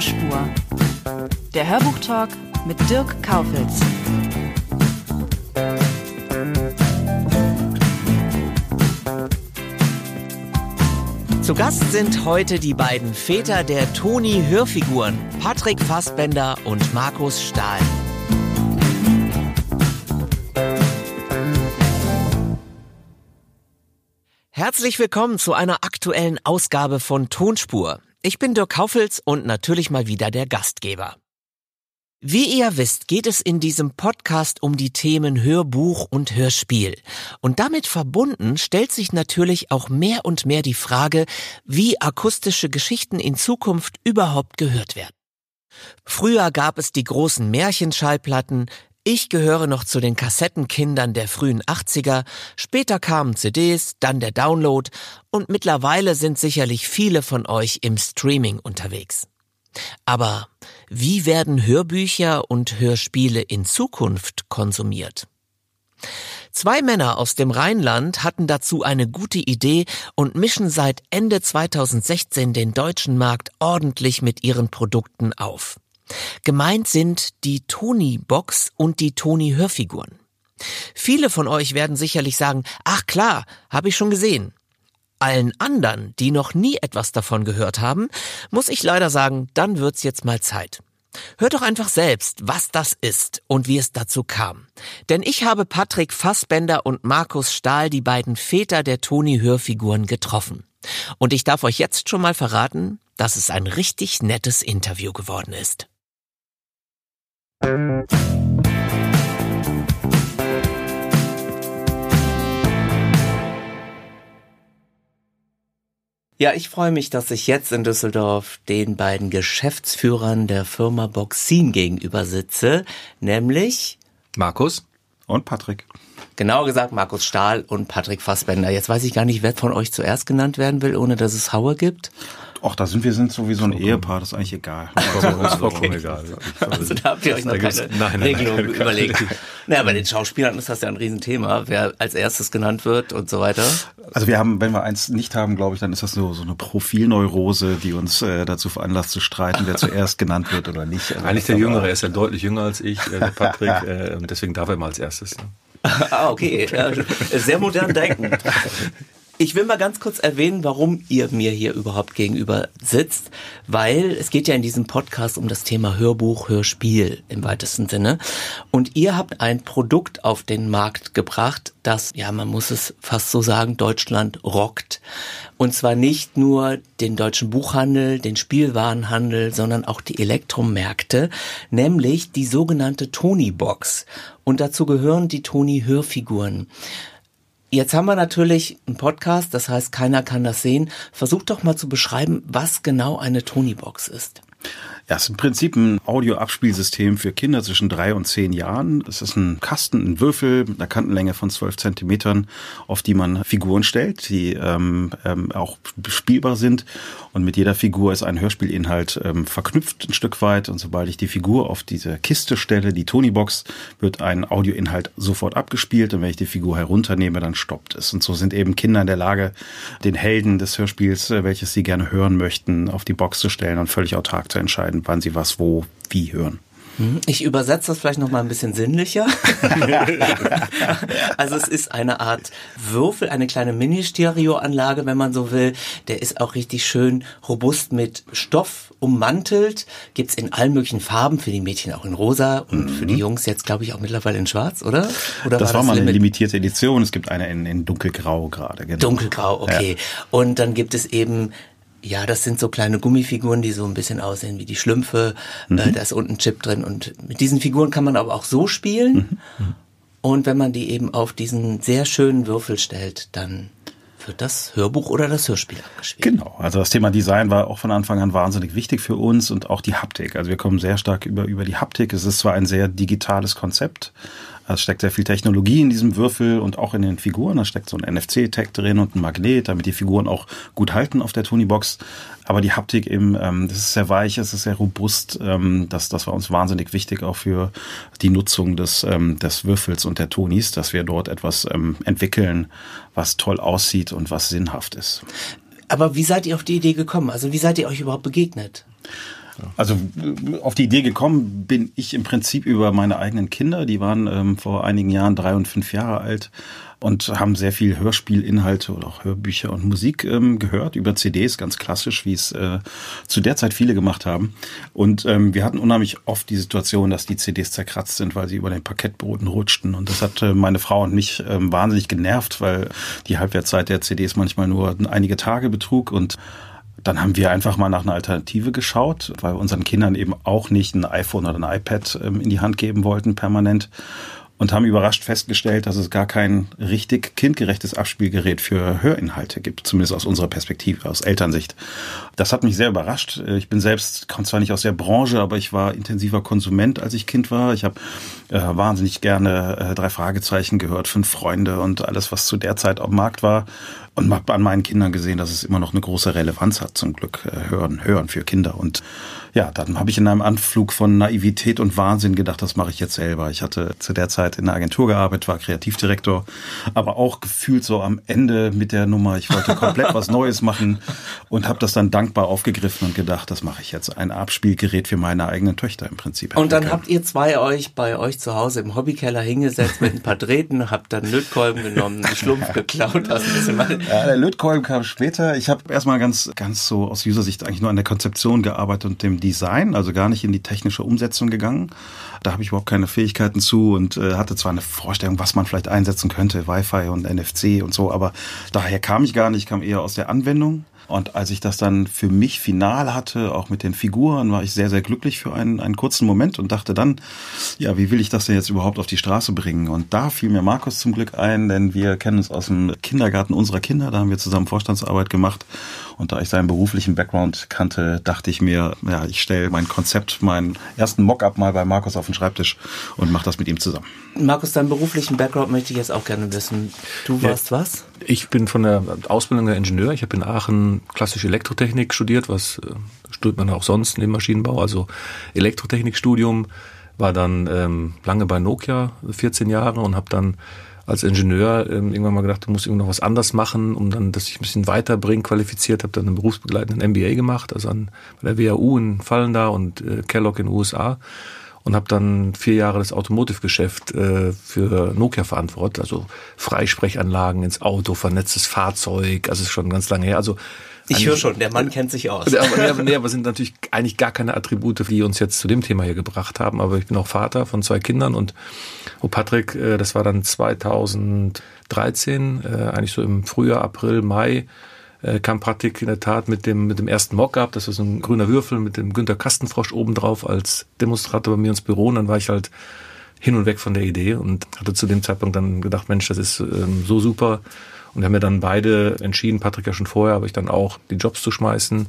Tonspur. Der Hörbuchtalk mit Dirk Kaufitz. Zu Gast sind heute die beiden Väter der Toni-Hörfiguren, Patrick Fassbender und Markus Stahl. Herzlich willkommen zu einer aktuellen Ausgabe von Tonspur. Ich bin Dirk Kaufels und natürlich mal wieder der Gastgeber. Wie ihr wisst, geht es in diesem Podcast um die Themen Hörbuch und Hörspiel. Und damit verbunden stellt sich natürlich auch mehr und mehr die Frage, wie akustische Geschichten in Zukunft überhaupt gehört werden. Früher gab es die großen Märchenschallplatten, ich gehöre noch zu den Kassettenkindern der frühen 80er, später kamen CDs, dann der Download und mittlerweile sind sicherlich viele von euch im Streaming unterwegs. Aber wie werden Hörbücher und Hörspiele in Zukunft konsumiert? Zwei Männer aus dem Rheinland hatten dazu eine gute Idee und mischen seit Ende 2016 den deutschen Markt ordentlich mit ihren Produkten auf. Gemeint sind die Tony-Box und die Tony-Hörfiguren. Viele von euch werden sicherlich sagen, ach klar, habe ich schon gesehen. Allen anderen, die noch nie etwas davon gehört haben, muss ich leider sagen, dann wird's jetzt mal Zeit. Hört doch einfach selbst, was das ist und wie es dazu kam. Denn ich habe Patrick Fassbender und Markus Stahl, die beiden Väter der Toni-Hörfiguren, getroffen. Und ich darf euch jetzt schon mal verraten, dass es ein richtig nettes Interview geworden ist. Ja, ich freue mich, dass ich jetzt in Düsseldorf den beiden Geschäftsführern der Firma Boxin gegenüber sitze, nämlich Markus und Patrick. Genau gesagt Markus Stahl und Patrick Fassbender. Jetzt weiß ich gar nicht, wer von euch zuerst genannt werden will, ohne dass es Hauer gibt. Ach, da sind wir sind sowieso ein Ehepaar, das ist eigentlich egal. Also, ist vollkommen egal. Also da habt ihr euch noch keine nein, Regelung nein, nein, überlegt. Naja, bei den Schauspielern ist das ja ein Riesenthema, wer als erstes genannt wird und so weiter. Also wir haben, wenn wir eins nicht haben, glaube ich, dann ist das so, so eine Profilneurose, die uns äh, dazu veranlasst zu streiten, wer zuerst genannt wird oder nicht. Also Eigentlich der Jüngere, er ist ja deutlich jünger als ich, äh, der Patrick, äh, und deswegen darf er mal als erstes. Ne? ah, okay. Sehr modern denken. Ich will mal ganz kurz erwähnen, warum ihr mir hier überhaupt gegenüber sitzt, weil es geht ja in diesem Podcast um das Thema Hörbuch, Hörspiel im weitesten Sinne. Und ihr habt ein Produkt auf den Markt gebracht, das, ja, man muss es fast so sagen, Deutschland rockt. Und zwar nicht nur den deutschen Buchhandel, den Spielwarenhandel, sondern auch die Elektromärkte, nämlich die sogenannte Tony-Box. Und dazu gehören die Tony-Hörfiguren. Jetzt haben wir natürlich einen Podcast, das heißt, keiner kann das sehen. Versucht doch mal zu beschreiben, was genau eine Tony-Box ist. Ja, ist im Prinzip ein Audioabspielsystem für Kinder zwischen drei und zehn Jahren. Es ist ein Kasten, ein Würfel mit einer Kantenlänge von zwölf Zentimetern, auf die man Figuren stellt, die ähm, ähm, auch spielbar sind. Und mit jeder Figur ist ein Hörspielinhalt ähm, verknüpft ein Stück weit. Und sobald ich die Figur auf diese Kiste stelle, die Tony-Box, wird ein Audioinhalt sofort abgespielt. Und wenn ich die Figur herunternehme, dann stoppt es. Und so sind eben Kinder in der Lage, den Helden des Hörspiels, äh, welches sie gerne hören möchten, auf die Box zu stellen und völlig autark zu entscheiden wann sie was wo wie hören. Hm, ich übersetze das vielleicht noch mal ein bisschen sinnlicher. also es ist eine Art Würfel, eine kleine Mini-Stereo-Anlage, wenn man so will. Der ist auch richtig schön robust mit Stoff ummantelt. Gibt's in allen möglichen Farben, für die Mädchen auch in rosa und mhm. für die Jungs jetzt, glaube ich, auch mittlerweile in schwarz, oder? oder das war, war mal eine limitierte Edition. Es gibt eine in, in dunkelgrau gerade. Genau. Dunkelgrau, okay. Ja. Und dann gibt es eben ja, das sind so kleine Gummifiguren, die so ein bisschen aussehen wie die Schlümpfe. Mhm. Äh, da ist unten ein Chip drin und mit diesen Figuren kann man aber auch so spielen. Mhm. Und wenn man die eben auf diesen sehr schönen Würfel stellt, dann wird das Hörbuch oder das Hörspiel abgespielt. Genau, also das Thema Design war auch von Anfang an wahnsinnig wichtig für uns und auch die Haptik. Also wir kommen sehr stark über, über die Haptik. Es ist zwar ein sehr digitales Konzept, es steckt sehr viel Technologie in diesem Würfel und auch in den Figuren. Da steckt so ein NFC-Tag drin und ein Magnet, damit die Figuren auch gut halten auf der Tony-Box. Aber die Haptik eben, ähm, das ist sehr weich, es ist sehr robust. Ähm, das, das war uns wahnsinnig wichtig auch für die Nutzung des, ähm, des Würfels und der Tonis, dass wir dort etwas ähm, entwickeln, was toll aussieht und was sinnhaft ist. Aber wie seid ihr auf die Idee gekommen? Also wie seid ihr euch überhaupt begegnet? Also auf die Idee gekommen bin ich im Prinzip über meine eigenen Kinder. Die waren ähm, vor einigen Jahren drei und fünf Jahre alt und haben sehr viel Hörspielinhalte oder auch Hörbücher und Musik ähm, gehört über CDs, ganz klassisch, wie es äh, zu der Zeit viele gemacht haben. Und ähm, wir hatten unheimlich oft die Situation, dass die CDs zerkratzt sind, weil sie über den Parkettboden rutschten. Und das hat äh, meine Frau und mich ähm, wahnsinnig genervt, weil die Halbwertszeit der CDs manchmal nur einige Tage betrug und dann haben wir einfach mal nach einer Alternative geschaut, weil wir unseren Kindern eben auch nicht ein iPhone oder ein iPad ähm, in die Hand geben wollten permanent und haben überrascht festgestellt, dass es gar kein richtig kindgerechtes Abspielgerät für Hörinhalte gibt, zumindest aus unserer Perspektive, aus Elternsicht. Das hat mich sehr überrascht. Ich bin selbst, komme zwar nicht aus der Branche, aber ich war intensiver Konsument, als ich Kind war. Ich habe äh, wahnsinnig gerne äh, drei Fragezeichen gehört, fünf Freunde und alles, was zu der Zeit am Markt war. Und habe an meinen Kindern gesehen, dass es immer noch eine große Relevanz hat, zum Glück. Äh, hören, hören für Kinder. Und ja, dann habe ich in einem Anflug von Naivität und Wahnsinn gedacht, das mache ich jetzt selber. Ich hatte zu der Zeit in einer Agentur gearbeitet, war Kreativdirektor, aber auch gefühlt so am Ende mit der Nummer, ich wollte komplett was Neues machen und habe das dann dankbar aufgegriffen und gedacht, das mache ich jetzt. Ein Abspielgerät für meine eigenen Töchter im Prinzip. Und dann habt ihr zwei euch bei euch zu Hause im Hobbykeller hingesetzt mit ein paar Drähten, habt dann Lötkolben genommen, einen Schlumpf geklaut. Ja, der Lötkolben kam später. Ich habe erstmal ganz, ganz so aus User-Sicht eigentlich nur an der Konzeption gearbeitet und dem Design, also gar nicht in die technische Umsetzung gegangen. Da habe ich überhaupt keine Fähigkeiten zu und äh, hatte zwar eine Vorstellung, was man vielleicht einsetzen könnte, Wi-Fi und NFC und so, aber daher kam ich gar nicht, ich kam eher aus der Anwendung. Und als ich das dann für mich final hatte, auch mit den Figuren, war ich sehr, sehr glücklich für einen, einen kurzen Moment und dachte dann, ja, wie will ich das denn jetzt überhaupt auf die Straße bringen? Und da fiel mir Markus zum Glück ein, denn wir kennen uns aus dem Kindergarten unserer Kinder, da haben wir zusammen Vorstandsarbeit gemacht. Und da ich seinen beruflichen Background kannte, dachte ich mir, ja, ich stelle mein Konzept, meinen ersten Mockup mal bei Markus auf den Schreibtisch und mache das mit ihm zusammen. Markus, deinen beruflichen Background möchte ich jetzt auch gerne wissen. Du warst ja, was? Ich bin von der Ausbildung der Ingenieur. Ich habe in Aachen klassische Elektrotechnik studiert, was äh, studiert man auch sonst neben Maschinenbau, also Elektrotechnikstudium. War dann ähm, lange bei Nokia, 14 Jahre und habe dann als Ingenieur ähm, irgendwann mal gedacht, du musst irgendwo noch was anders machen, um dann, dass ich ein bisschen weiterbringen, qualifiziert, habe dann einen berufsbegleitenden MBA gemacht, also an bei der WHU in Fallen da und äh, Kellogg in den USA und habe dann vier Jahre das Automotive-Geschäft äh, für Nokia verantwortet, also Freisprechanlagen ins Auto, vernetztes Fahrzeug, also ist schon ganz lange her. Also ich höre schon, der Mann kennt sich aus. Aber, nee, nee, aber sind natürlich eigentlich gar keine Attribute, die uns jetzt zu dem Thema hier gebracht haben. Aber ich bin auch Vater von zwei Kindern und oh Patrick, äh, das war dann 2013, äh, eigentlich so im Frühjahr, April, Mai, äh, kam Patrick in der Tat mit dem, mit dem ersten Mockup. Das war so ein grüner Würfel mit dem Günter Kastenfrosch obendrauf als Demonstrator bei mir ins Büro. Und dann war ich halt hin und weg von der Idee und hatte zu dem Zeitpunkt dann gedacht, Mensch, das ist ähm, so super und wir haben ja dann beide entschieden, Patrick ja schon vorher, aber ich dann auch die Jobs zu schmeißen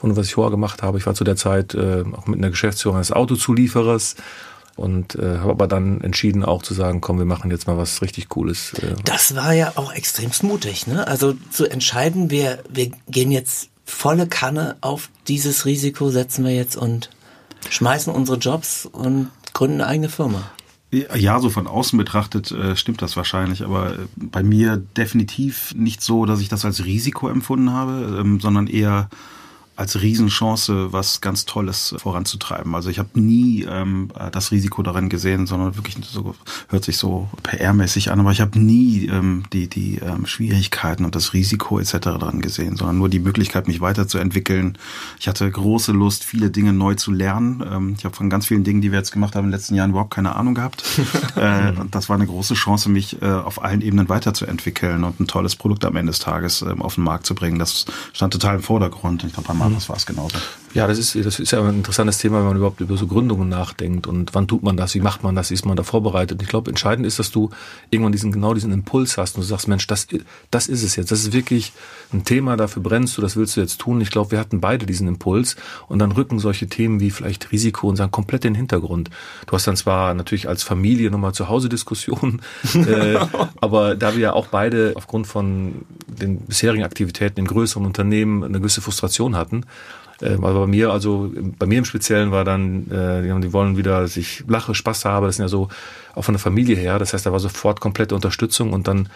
und was ich vorher gemacht habe. Ich war zu der Zeit äh, auch mit einer Geschäftsführung eines Autozulieferers und äh, habe aber dann entschieden auch zu sagen, komm, wir machen jetzt mal was richtig Cooles. Äh. Das war ja auch extremst mutig, ne? Also zu entscheiden, wir, wir gehen jetzt volle Kanne auf dieses Risiko, setzen wir jetzt und schmeißen unsere Jobs und gründen eine eigene Firma. Ja, so von außen betrachtet äh, stimmt das wahrscheinlich, aber äh, bei mir definitiv nicht so, dass ich das als Risiko empfunden habe, ähm, sondern eher als Riesenchance, was ganz Tolles voranzutreiben. Also ich habe nie ähm, das Risiko darin gesehen, sondern wirklich so hört sich so PR-mäßig an, aber ich habe nie ähm, die die ähm, Schwierigkeiten und das Risiko etc. daran gesehen, sondern nur die Möglichkeit, mich weiterzuentwickeln. Ich hatte große Lust, viele Dinge neu zu lernen. Ähm, ich habe von ganz vielen Dingen, die wir jetzt gemacht haben, in den letzten Jahren überhaupt keine Ahnung gehabt. äh, und das war eine große Chance, mich äh, auf allen Ebenen weiterzuentwickeln und ein tolles Produkt am Ende des Tages ähm, auf den Markt zu bringen. Das stand total im Vordergrund. Ich glaube, das war es genauso. Ja, das ist, das ist ja ein interessantes Thema, wenn man überhaupt über so Gründungen nachdenkt und wann tut man das, wie macht man das, wie ist man da vorbereitet. Ich glaube, entscheidend ist, dass du irgendwann diesen, genau diesen Impuls hast und du sagst, Mensch, das, das ist es jetzt. Das ist wirklich ein Thema, dafür brennst du, das willst du jetzt tun. Ich glaube, wir hatten beide diesen Impuls und dann rücken solche Themen wie vielleicht Risiko und sagen komplett in den Hintergrund. Du hast dann zwar natürlich als Familie nochmal zu Hause Diskussionen, äh, aber da wir ja auch beide aufgrund von den bisherigen Aktivitäten in größeren Unternehmen eine gewisse Frustration hatten, ähm, aber bei mir, also bei mir im Speziellen war dann, äh, die, wollen wieder, dass ich lache, Spaß habe. Das sind ja so auch von der Familie her. Das heißt, da war sofort komplette Unterstützung und dann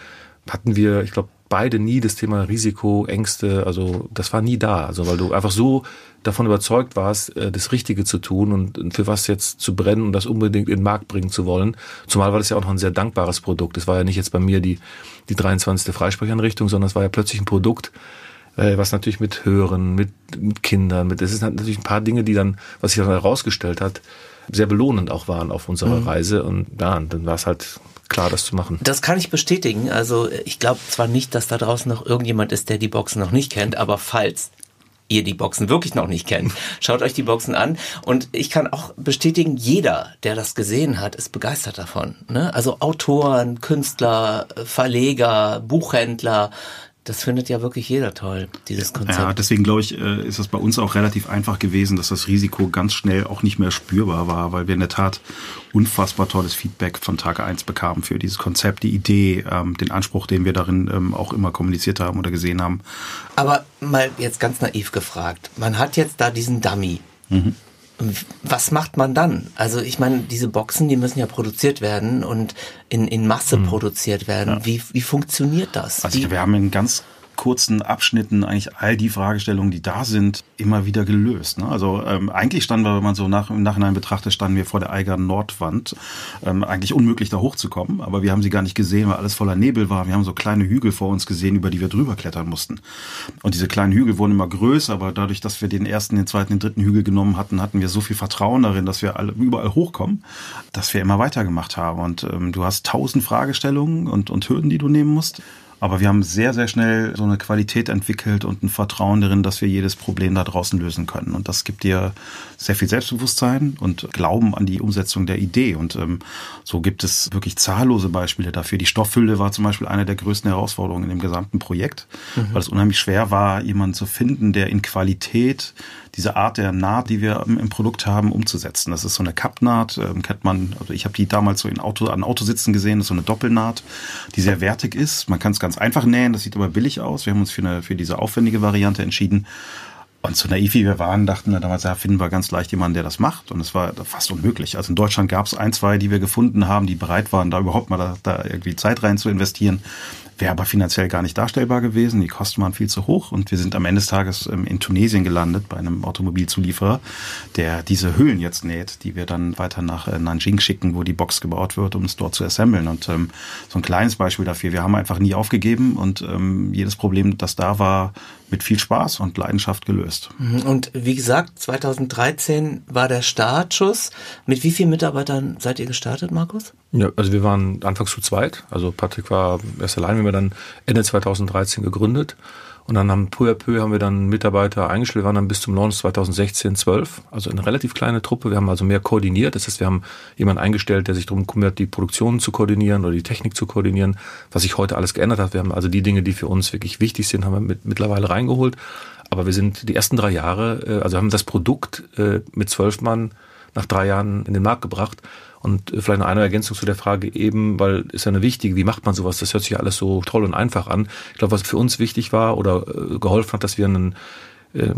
hatten wir, ich glaube, beide nie das Thema Risiko, Ängste, also das war nie da. Also weil du einfach so davon überzeugt warst, äh, das Richtige zu tun und für was jetzt zu brennen und das unbedingt in den Markt bringen zu wollen. Zumal war das ja auch noch ein sehr dankbares Produkt. Das war ja nicht jetzt bei mir die, die 23. Freisprecheinrichtung, sondern es war ja plötzlich ein Produkt, was natürlich mit Hören, mit, mit Kindern, mit, das ist natürlich ein paar Dinge, die dann, was sich dann herausgestellt hat, sehr belohnend auch waren auf unserer mhm. Reise und ja, dann war es halt klar, das zu machen. Das kann ich bestätigen. Also ich glaube zwar nicht, dass da draußen noch irgendjemand ist, der die Boxen noch nicht kennt, aber falls ihr die Boxen wirklich noch nicht kennt, schaut euch die Boxen an. Und ich kann auch bestätigen, jeder, der das gesehen hat, ist begeistert davon. Ne? Also Autoren, Künstler, Verleger, Buchhändler, das findet ja wirklich jeder toll, dieses Konzept. Ja, deswegen glaube ich, äh, ist es bei uns auch relativ einfach gewesen, dass das Risiko ganz schnell auch nicht mehr spürbar war, weil wir in der Tat unfassbar tolles Feedback von Tag eins bekamen für dieses Konzept, die Idee, ähm, den Anspruch, den wir darin ähm, auch immer kommuniziert haben oder gesehen haben. Aber mal jetzt ganz naiv gefragt, man hat jetzt da diesen Dummy. Mhm was macht man dann? Also ich meine, diese Boxen, die müssen ja produziert werden und in, in Masse mhm. produziert werden. Ja. Wie, wie funktioniert das? Also wir haben einen ganz kurzen Abschnitten eigentlich all die Fragestellungen, die da sind, immer wieder gelöst. Ne? Also ähm, eigentlich standen wir, wenn man so nach, im Nachhinein betrachtet, standen wir vor der Eiger Nordwand. Ähm, eigentlich unmöglich da hochzukommen, aber wir haben sie gar nicht gesehen, weil alles voller Nebel war. Wir haben so kleine Hügel vor uns gesehen, über die wir drüber klettern mussten. Und diese kleinen Hügel wurden immer größer, aber dadurch, dass wir den ersten, den zweiten, den dritten Hügel genommen hatten, hatten wir so viel Vertrauen darin, dass wir alle überall hochkommen, dass wir immer weitergemacht haben. Und ähm, du hast tausend Fragestellungen und, und Hürden, die du nehmen musst. Aber wir haben sehr, sehr schnell so eine Qualität entwickelt und ein Vertrauen darin, dass wir jedes Problem da draußen lösen können. Und das gibt dir sehr viel Selbstbewusstsein und Glauben an die Umsetzung der Idee. Und ähm, so gibt es wirklich zahllose Beispiele dafür. Die Stoffhülle war zum Beispiel eine der größten Herausforderungen in dem gesamten Projekt, mhm. weil es unheimlich schwer war, jemanden zu finden, der in Qualität diese Art der Naht, die wir im Produkt haben, umzusetzen. Das ist so eine Kappnaht, ähm, kennt man, also ich habe die damals so in Auto, an Autositzen gesehen, das ist so eine Doppelnaht, die sehr wertig ist. Man kann es ganz einfach nähen, das sieht aber billig aus. Wir haben uns für, eine, für diese aufwendige Variante entschieden. Und so naiv wie wir waren, dachten wir damals, ja, finden wir ganz leicht jemanden, der das macht. Und es war fast unmöglich. Also in Deutschland gab es ein, zwei, die wir gefunden haben, die bereit waren, da überhaupt mal da, da irgendwie Zeit rein zu investieren. Wäre aber finanziell gar nicht darstellbar gewesen. Die Kosten waren viel zu hoch und wir sind am Ende des Tages ähm, in Tunesien gelandet bei einem Automobilzulieferer, der diese Hüllen jetzt näht, die wir dann weiter nach äh, Nanjing schicken, wo die Box gebaut wird, um es dort zu assemblen. Und ähm, so ein kleines Beispiel dafür. Wir haben einfach nie aufgegeben und ähm, jedes Problem, das da war, mit viel Spaß und Leidenschaft gelöst. Mhm. Und wie gesagt, 2013 war der Startschuss. Mit wie vielen Mitarbeitern seid ihr gestartet, Markus? Ja, also wir waren anfangs zu zweit. Also Patrick war erst allein, wir haben dann Ende 2013 gegründet. Und dann haben peu à peu haben wir dann Mitarbeiter eingestellt, wir waren dann bis zum Launch 2016 12, also eine relativ kleine Truppe. Wir haben also mehr koordiniert. Das heißt, wir haben jemanden eingestellt, der sich darum kümmert, die Produktion zu koordinieren oder die Technik zu koordinieren, was sich heute alles geändert hat. Wir haben also die Dinge, die für uns wirklich wichtig sind, haben wir mit, mittlerweile reingeholt. Aber wir sind die ersten drei Jahre, äh, also haben das Produkt äh, mit zwölf Mann nach drei Jahren in den Markt gebracht und vielleicht noch eine Ergänzung zu der Frage eben, weil ist ja eine wichtige, wie macht man sowas? Das hört sich ja alles so toll und einfach an. Ich glaube, was für uns wichtig war oder äh, geholfen hat, dass wir einen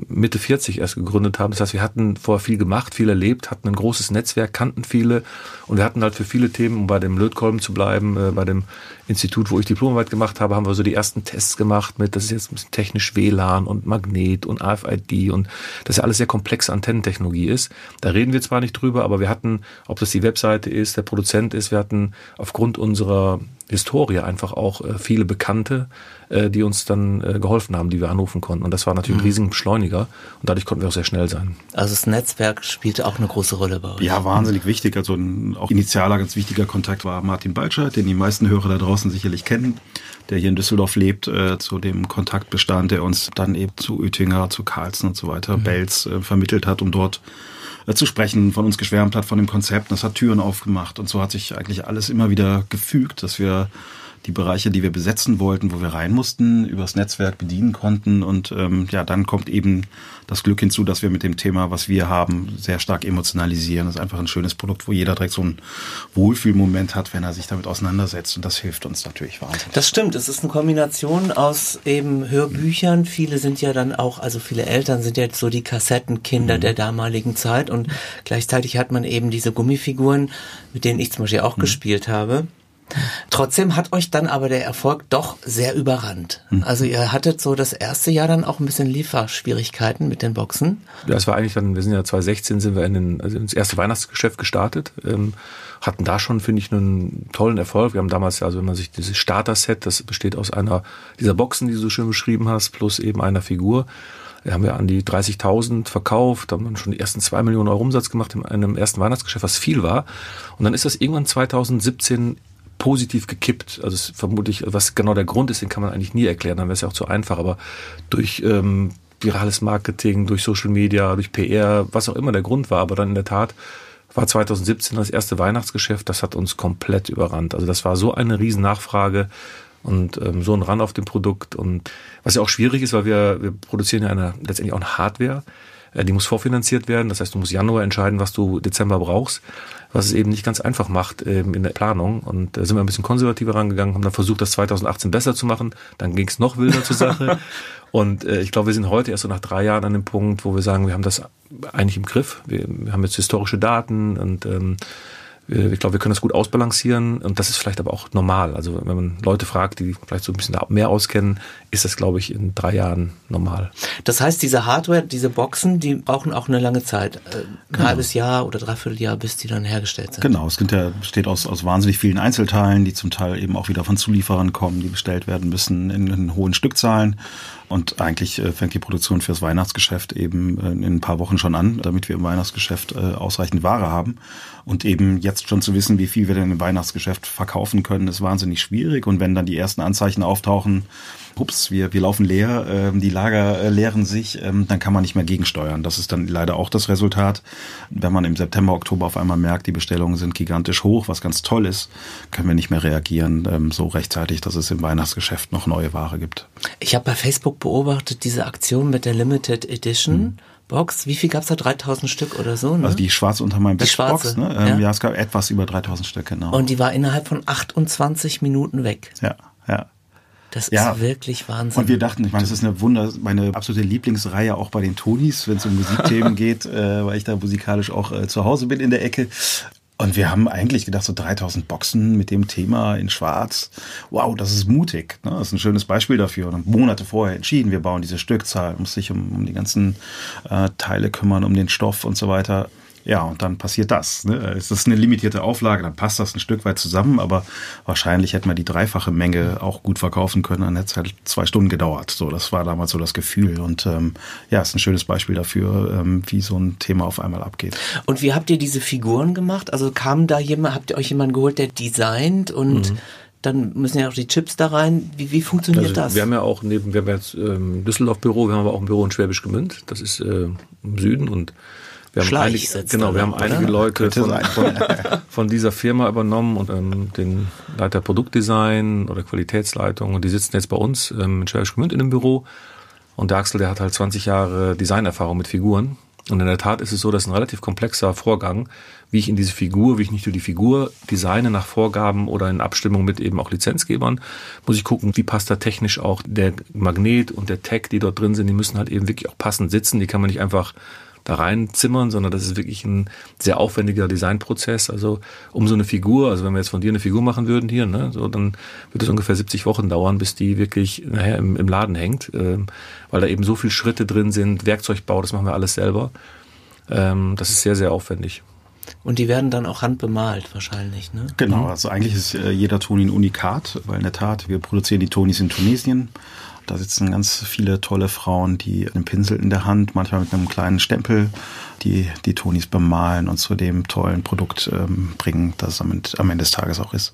Mitte 40 erst gegründet haben. Das heißt, wir hatten vorher viel gemacht, viel erlebt, hatten ein großes Netzwerk, kannten viele und wir hatten halt für viele Themen, um bei dem Lötkolben zu bleiben, äh, bei dem Institut, wo ich Diplomarbeit gemacht habe, haben wir so die ersten Tests gemacht mit, das ist jetzt ein bisschen technisch WLAN und Magnet und AFID und das ja alles sehr komplexe Antennentechnologie ist. Da reden wir zwar nicht drüber, aber wir hatten, ob das die Webseite ist, der Produzent ist, wir hatten aufgrund unserer Historie einfach auch äh, viele Bekannte, äh, die uns dann äh, geholfen haben, die wir anrufen konnten. Und das war natürlich mhm. ein riesigen Beschleuniger und dadurch konnten wir auch sehr schnell sein. Also das Netzwerk spielte auch eine große Rolle bei euch. Ja, wahnsinnig wichtig. Also ein auch initialer, ganz wichtiger Kontakt war Martin Balscher, den die meisten Hörer da draußen sicherlich kennen, der hier in Düsseldorf lebt, äh, zu dem Kontakt bestand, der uns dann eben zu Oettinger, zu Carlsen und so weiter, mhm. Belz äh, vermittelt hat, um dort zu sprechen, von uns geschwärmt hat, von dem Konzept. Das hat Türen aufgemacht und so hat sich eigentlich alles immer wieder gefügt, dass wir die Bereiche, die wir besetzen wollten, wo wir rein mussten, übers Netzwerk bedienen konnten. Und ähm, ja, dann kommt eben das Glück hinzu, dass wir mit dem Thema, was wir haben, sehr stark emotionalisieren. Das ist einfach ein schönes Produkt, wo jeder direkt so einen Wohlfühlmoment hat, wenn er sich damit auseinandersetzt. Und das hilft uns natürlich wahnsinnig. Das stimmt. Es ist eine Kombination aus eben Hörbüchern. Viele sind ja dann auch, also viele Eltern sind jetzt so die Kassettenkinder mhm. der damaligen Zeit. Und gleichzeitig hat man eben diese Gummifiguren, mit denen ich zum Beispiel auch mhm. gespielt habe. Trotzdem hat euch dann aber der Erfolg doch sehr überrannt. Hm. Also ihr hattet so das erste Jahr dann auch ein bisschen Lieferschwierigkeiten mit den Boxen. Ja, es war eigentlich dann, wir sind ja 2016 sind wir in den, also ins erste Weihnachtsgeschäft gestartet, ähm, hatten da schon, finde ich, einen tollen Erfolg. Wir haben damals, also wenn man sich dieses Starter-Set, das besteht aus einer dieser Boxen, die du so schön beschrieben hast, plus eben einer Figur. Da haben wir an die 30.000 verkauft, haben dann schon die ersten zwei Millionen Euro Umsatz gemacht in einem ersten Weihnachtsgeschäft, was viel war. Und dann ist das irgendwann 2017 positiv gekippt. Also es vermutlich, was genau der Grund ist, den kann man eigentlich nie erklären, dann wäre es ja auch zu einfach, aber durch ähm, virales Marketing, durch Social Media, durch PR, was auch immer der Grund war, aber dann in der Tat war 2017 das erste Weihnachtsgeschäft, das hat uns komplett überrannt. Also das war so eine riesen Nachfrage und ähm, so ein Ran auf dem Produkt und was ja auch schwierig ist, weil wir, wir produzieren ja eine, letztendlich auch eine Hardware, die muss vorfinanziert werden, das heißt, du musst Januar entscheiden, was du Dezember brauchst was es eben nicht ganz einfach macht ähm, in der Planung. Und da sind wir ein bisschen konservativer rangegangen, haben dann versucht, das 2018 besser zu machen. Dann ging es noch wilder zur Sache. Und äh, ich glaube, wir sind heute erst so nach drei Jahren an dem Punkt, wo wir sagen, wir haben das eigentlich im Griff. Wir, wir haben jetzt historische Daten und ähm, ich glaube, wir können das gut ausbalancieren und das ist vielleicht aber auch normal. Also wenn man Leute fragt, die vielleicht so ein bisschen mehr auskennen, ist das, glaube ich, in drei Jahren normal. Das heißt, diese Hardware, diese Boxen, die brauchen auch eine lange Zeit. Äh, ein genau. halbes Jahr oder dreiviertel Jahr, bis die dann hergestellt sind. Genau, es ja, besteht aus, aus wahnsinnig vielen Einzelteilen, die zum Teil eben auch wieder von Zulieferern kommen, die bestellt werden müssen in, in hohen Stückzahlen. Und eigentlich äh, fängt die Produktion fürs Weihnachtsgeschäft eben äh, in ein paar Wochen schon an, damit wir im Weihnachtsgeschäft äh, ausreichend Ware haben. Und eben jetzt schon zu wissen, wie viel wir denn im Weihnachtsgeschäft verkaufen können, ist wahnsinnig schwierig. Und wenn dann die ersten Anzeichen auftauchen, ups, wir, wir laufen leer, ähm, die Lager äh, leeren sich, ähm, dann kann man nicht mehr gegensteuern. Das ist dann leider auch das Resultat. Wenn man im September, Oktober auf einmal merkt, die Bestellungen sind gigantisch hoch, was ganz toll ist, können wir nicht mehr reagieren ähm, so rechtzeitig, dass es im Weihnachtsgeschäft noch neue Ware gibt. Ich habe bei Facebook beobachtet diese Aktion mit der Limited Edition. Mhm. Box, wie viel gab's da? 3000 Stück oder so? Ne? Also die schwarze unter meinem Bett Box, ne? Ähm, ja. ja, es gab etwas über 3000 Stück, genau. Und die war innerhalb von 28 Minuten weg. Ja, ja. Das ja. ist wirklich Wahnsinn. Und wir dachten, ich meine, das ist eine Wunder, meine absolute Lieblingsreihe auch bei den Tonis, wenn es um Musikthemen geht, äh, weil ich da musikalisch auch äh, zu Hause bin in der Ecke. Und wir haben eigentlich gedacht, so 3000 Boxen mit dem Thema in Schwarz. Wow, das ist mutig. Ne? Das ist ein schönes Beispiel dafür. Und Monate vorher entschieden, wir bauen diese Stückzahl, muss sich um, um die ganzen äh, Teile kümmern, um den Stoff und so weiter. Ja, und dann passiert das. Ne? Es ist eine limitierte Auflage, dann passt das ein Stück weit zusammen, aber wahrscheinlich hätten wir die dreifache Menge auch gut verkaufen können. Dann hätte es halt zwei Stunden gedauert. So, das war damals so das Gefühl. Und ähm, ja, ist ein schönes Beispiel dafür, ähm, wie so ein Thema auf einmal abgeht. Und wie habt ihr diese Figuren gemacht? Also kam da jemand, habt ihr euch jemanden geholt, der designt und mhm dann müssen ja auch die Chips da rein. Wie, wie funktioniert also, das? Wir haben ja auch neben, wir haben jetzt ähm, Düsseldorf Büro, wir haben aber auch ein Büro in Schwäbisch Gmünd. Das ist äh, im Süden und wir haben einige, genau, wir haben einige Leute von, von, von, dieser Firma übernommen und ähm, den Leiter Produktdesign oder Qualitätsleitung und die sitzen jetzt bei uns ähm, in Schwäbisch Gmünd in dem Büro. Und der Axel, der hat halt 20 Jahre Designerfahrung mit Figuren. Und in der Tat ist es so, dass ein relativ komplexer Vorgang, wie ich in diese Figur, wie ich nicht nur die Figur designe nach Vorgaben oder in Abstimmung mit eben auch Lizenzgebern, muss ich gucken, wie passt da technisch auch der Magnet und der Tag, die dort drin sind, die müssen halt eben wirklich auch passend sitzen. Die kann man nicht einfach da reinzimmern, sondern das ist wirklich ein sehr aufwendiger Designprozess. Also um so eine Figur, also wenn wir jetzt von dir eine Figur machen würden hier, ne, so dann wird es ungefähr 70 Wochen dauern, bis die wirklich nachher im, im Laden hängt, ähm, weil da eben so viele Schritte drin sind, Werkzeugbau, das machen wir alles selber. Ähm, das ist sehr, sehr aufwendig. Und die werden dann auch handbemalt wahrscheinlich, ne? Genau, also eigentlich ist äh, jeder Toni ein Unikat, weil in der Tat, wir produzieren die Tonis in Tunesien. Da sitzen ganz viele tolle Frauen, die einen Pinsel in der Hand, manchmal mit einem kleinen Stempel, die die Tonis bemalen und zu dem tollen Produkt ähm, bringen, das es am, am Ende des Tages auch ist.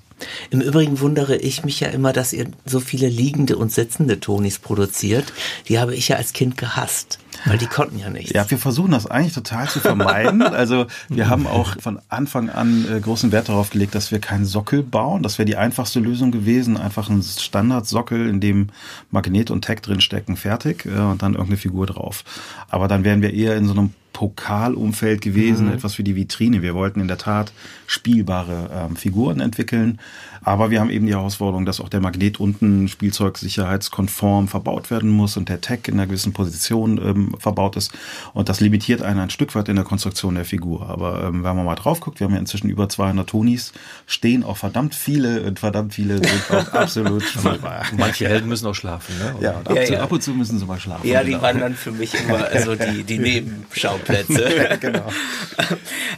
Im Übrigen wundere ich mich ja immer, dass ihr so viele liegende und sitzende Tonis produziert. Die habe ich ja als Kind gehasst, weil die konnten ja nichts. Ja, wir versuchen das eigentlich total zu vermeiden. Also wir haben auch von Anfang an äh, großen Wert darauf gelegt, dass wir keinen Sockel bauen. Das wäre die einfachste Lösung gewesen. Einfach ein Standardsockel, in dem Magnet und Tag drin stecken, fertig äh, und dann irgendeine Figur drauf. Aber dann wären wir eher in so einem Pokalumfeld gewesen, mhm. etwas für die Vitrine. Wir wollten in der Tat spielbare ähm, Figuren entwickeln, aber wir haben eben die Herausforderung, dass auch der Magnet unten spielzeugsicherheitskonform verbaut werden muss und der Tag in einer gewissen Position ähm, verbaut ist. Und das limitiert einen ein Stück weit in der Konstruktion der Figur. Aber ähm, wenn man mal drauf guckt, wir haben ja inzwischen über 200 Tonis, stehen auch verdammt viele und verdammt viele sind auch absolut spielbar. Manche Helden müssen auch schlafen, ne? Ja, ab, ja, ja. ab, und zu müssen sie mal schlafen. Ja, die genau. waren dann für mich immer also die, die Nebenschauplätze. genau.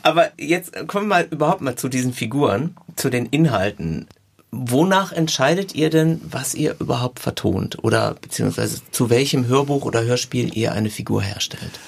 Aber jetzt kommen wir mal überhaupt mal zu diesen Figuren, zu den Inhalten. Wonach entscheidet ihr denn, was ihr überhaupt vertont oder beziehungsweise zu welchem Hörbuch oder Hörspiel ihr eine Figur herstellt?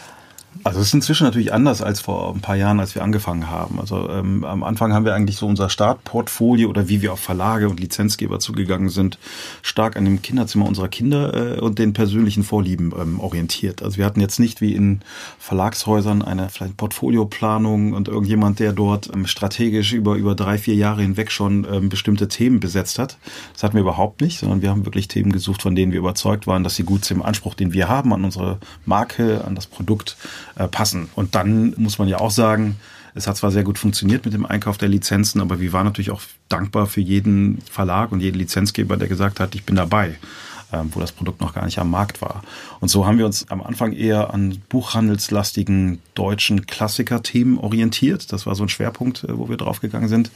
Also es ist inzwischen natürlich anders als vor ein paar Jahren, als wir angefangen haben. Also ähm, am Anfang haben wir eigentlich so unser Startportfolio oder wie wir auf Verlage und Lizenzgeber zugegangen sind, stark an dem Kinderzimmer unserer Kinder äh, und den persönlichen Vorlieben ähm, orientiert. Also wir hatten jetzt nicht wie in Verlagshäusern eine vielleicht Portfolioplanung und irgendjemand, der dort ähm, strategisch über über drei vier Jahre hinweg schon ähm, bestimmte Themen besetzt hat. Das hatten wir überhaupt nicht, sondern wir haben wirklich Themen gesucht, von denen wir überzeugt waren, dass sie gut zum Anspruch, den wir haben an unsere Marke, an das Produkt äh, passen. Und dann muss man ja auch sagen, es hat zwar sehr gut funktioniert mit dem Einkauf der Lizenzen, aber wir waren natürlich auch dankbar für jeden Verlag und jeden Lizenzgeber, der gesagt hat, ich bin dabei, ähm, wo das Produkt noch gar nicht am Markt war. Und so haben wir uns am Anfang eher an buchhandelslastigen deutschen Klassiker-Themen orientiert. Das war so ein Schwerpunkt, äh, wo wir draufgegangen sind.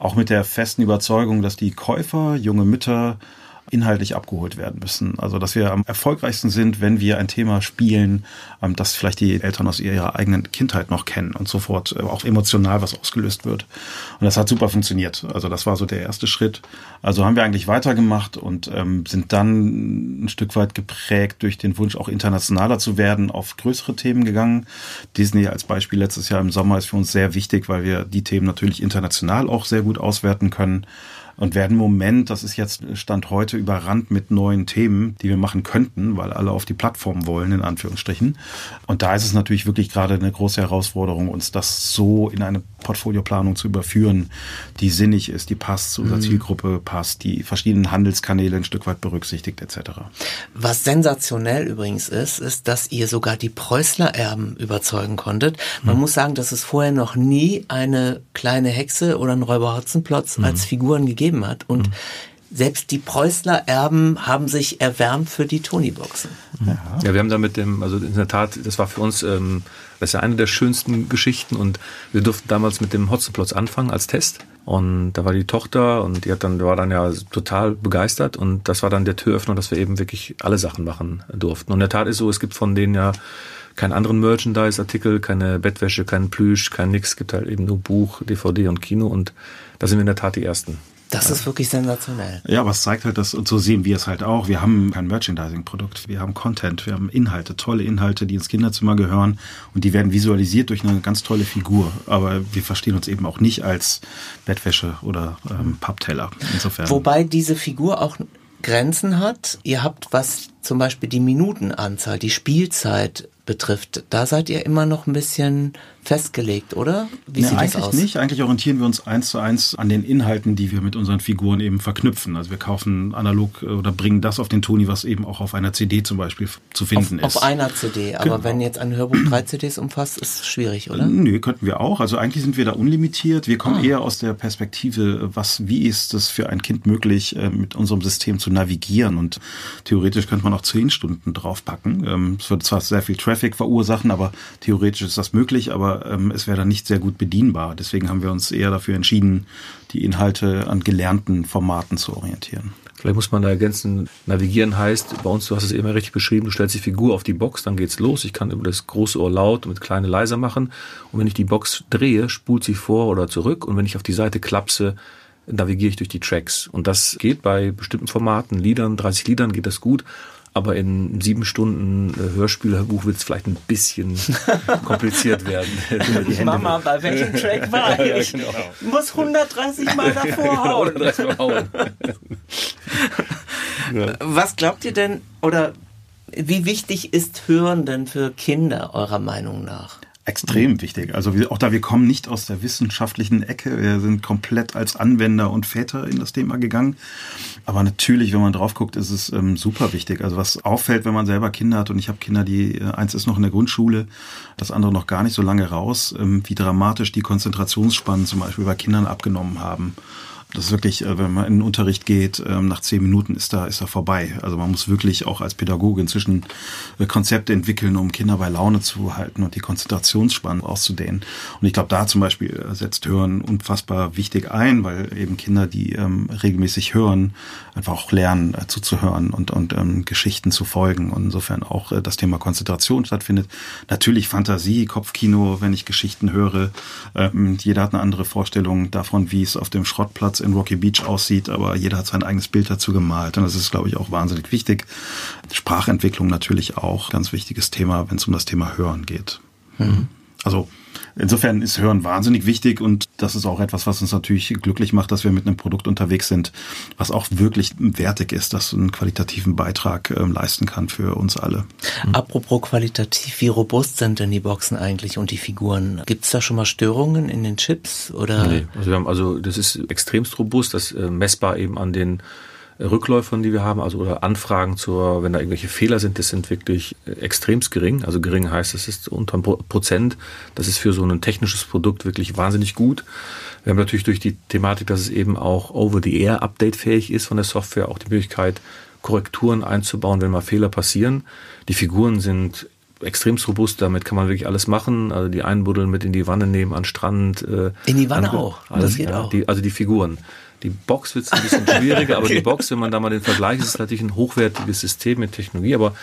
Auch mit der festen Überzeugung, dass die Käufer, junge Mütter, inhaltlich abgeholt werden müssen. Also dass wir am erfolgreichsten sind, wenn wir ein Thema spielen, ähm, das vielleicht die Eltern aus ihrer eigenen Kindheit noch kennen und sofort äh, auch emotional was ausgelöst wird. Und das hat super funktioniert. Also das war so der erste Schritt. Also haben wir eigentlich weitergemacht und ähm, sind dann ein Stück weit geprägt durch den Wunsch, auch internationaler zu werden, auf größere Themen gegangen. Disney als Beispiel letztes Jahr im Sommer ist für uns sehr wichtig, weil wir die Themen natürlich international auch sehr gut auswerten können und werden im Moment, das ist jetzt Stand heute, überrannt mit neuen Themen, die wir machen könnten, weil alle auf die Plattform wollen, in Anführungsstrichen. Und da ist es natürlich wirklich gerade eine große Herausforderung, uns das so in eine Portfolioplanung zu überführen, die sinnig ist, die passt zu unserer mhm. Zielgruppe, passt, die verschiedenen Handelskanäle ein Stück weit berücksichtigt etc. Was sensationell übrigens ist, ist, dass ihr sogar die Preußler-Erben überzeugen konntet. Man mhm. muss sagen, dass es vorher noch nie eine kleine Hexe oder einen Räuber Hotzenplotz mhm. als Figuren gegeben gegeben hat. Und mhm. selbst die Preußler Erben haben sich erwärmt für die Tony-Boxen. Ja. ja, wir haben da mit dem, also in der Tat, das war für uns, ähm, das ist ja eine der schönsten Geschichten und wir durften damals mit dem Hotzenplotz anfangen als Test. Und da war die Tochter und die hat dann, war dann ja total begeistert und das war dann der Türöffner, dass wir eben wirklich alle Sachen machen durften. Und in der Tat ist so, es gibt von denen ja keinen anderen Merchandise-Artikel, keine Bettwäsche, kein Plüsch, kein nix. Es gibt halt eben nur Buch, DVD und Kino und da sind wir in der Tat die Ersten. Das ist wirklich sensationell. Ja, aber es zeigt halt, dass, und so sehen wir es halt auch, wir haben kein Merchandising-Produkt, wir haben Content, wir haben Inhalte, tolle Inhalte, die ins Kinderzimmer gehören und die werden visualisiert durch eine ganz tolle Figur. Aber wir verstehen uns eben auch nicht als Bettwäsche oder ähm, Pappteller. Insofern. Wobei diese Figur auch Grenzen hat. Ihr habt, was zum Beispiel die Minutenanzahl, die Spielzeit betrifft, da seid ihr immer noch ein bisschen festgelegt, oder? Wie nee, sieht eigentlich das aus? nicht. Eigentlich orientieren wir uns eins zu eins an den Inhalten, die wir mit unseren Figuren eben verknüpfen. Also wir kaufen analog äh, oder bringen das auf den Toni, was eben auch auf einer CD zum Beispiel zu finden auf, ist. Auf einer CD, aber genau. wenn jetzt ein Hörbuch drei CDs umfasst, ist es schwierig, oder? Nö, könnten wir auch. Also eigentlich sind wir da unlimitiert. Wir kommen ah. eher aus der Perspektive, was, wie ist es für ein Kind möglich, äh, mit unserem System zu navigieren? Und theoretisch könnte man auch zehn Stunden draufpacken. Ähm, es wird zwar sehr viel Traffic verursachen, aber theoretisch ist das möglich, aber ähm, es wäre dann nicht sehr gut bedienbar. Deswegen haben wir uns eher dafür entschieden, die Inhalte an gelernten Formaten zu orientieren. Vielleicht muss man da ergänzen, navigieren heißt, bei uns, du hast es immer richtig beschrieben, du stellst die Figur auf die Box, dann geht's los. Ich kann über das große Ohr laut und mit kleine leiser machen. Und wenn ich die Box drehe, spult sie vor oder zurück. Und wenn ich auf die Seite klapse, navigiere ich durch die Tracks. Und das geht bei bestimmten Formaten, Liedern, 30 Liedern geht das gut. Aber in sieben Stunden äh, Hörspielbuch wird es vielleicht ein bisschen kompliziert werden. Mama, bei welchem Track war ich? ja, genau. Muss 130 Mal davor hauen. 130 Mal hauen. Was glaubt ihr denn, oder wie wichtig ist Hören denn für Kinder eurer Meinung nach? Extrem wichtig. Also wir, auch da, wir kommen nicht aus der wissenschaftlichen Ecke. Wir sind komplett als Anwender und Väter in das Thema gegangen. Aber natürlich, wenn man drauf guckt, ist es ähm, super wichtig. Also was auffällt, wenn man selber Kinder hat, und ich habe Kinder, die, äh, eins ist noch in der Grundschule, das andere noch gar nicht so lange raus, ähm, wie dramatisch die Konzentrationsspannen zum Beispiel bei Kindern abgenommen haben. Das ist wirklich, äh, wenn man in den Unterricht geht, ähm, nach zehn Minuten ist da, ist da vorbei. Also man muss wirklich auch als Pädagoge inzwischen äh, Konzepte entwickeln, um Kinder bei Laune zu halten und die Konzentrationsspannen auszudehnen. Und ich glaube, da zum Beispiel äh, setzt Hören unfassbar wichtig ein, weil eben Kinder, die ähm, regelmäßig hören, einfach auch lernen zuzuhören und, und ähm, Geschichten zu folgen. Und insofern auch das Thema Konzentration stattfindet. Natürlich Fantasie, Kopfkino, wenn ich Geschichten höre. Ähm, jeder hat eine andere Vorstellung davon, wie es auf dem Schrottplatz in Rocky Beach aussieht, aber jeder hat sein eigenes Bild dazu gemalt. Und das ist, glaube ich, auch wahnsinnig wichtig. Sprachentwicklung natürlich auch ganz wichtiges Thema, wenn es um das Thema Hören geht. Mhm. Also Insofern ist Hören wahnsinnig wichtig und das ist auch etwas, was uns natürlich glücklich macht, dass wir mit einem Produkt unterwegs sind, was auch wirklich wertig ist, das einen qualitativen Beitrag äh, leisten kann für uns alle. Mhm. Apropos qualitativ, wie robust sind denn die Boxen eigentlich und die Figuren? Gibt es da schon mal Störungen in den Chips oder? Nee, also wir haben also das ist extremst robust, das äh, messbar eben an den Rückläufern, die wir haben, also oder Anfragen zur, wenn da irgendwelche Fehler sind, das sind wirklich äh, extremst gering. Also gering heißt, es ist unter einem Prozent. Das ist für so ein technisches Produkt wirklich wahnsinnig gut. Wir haben natürlich durch die Thematik, dass es eben auch over-the-air update-fähig ist von der Software, auch die Möglichkeit, Korrekturen einzubauen, wenn mal Fehler passieren. Die Figuren sind extremst robust, damit kann man wirklich alles machen. Also die einbuddeln mit in die Wanne nehmen, an Strand. Äh, in die Wanne auch. Alles, das geht ja, auch. Die, also die Figuren. Die Box wird ein bisschen schwieriger, aber okay. die Box, wenn man da mal den Vergleich, ist natürlich ein hochwertiges System mit Technologie, aber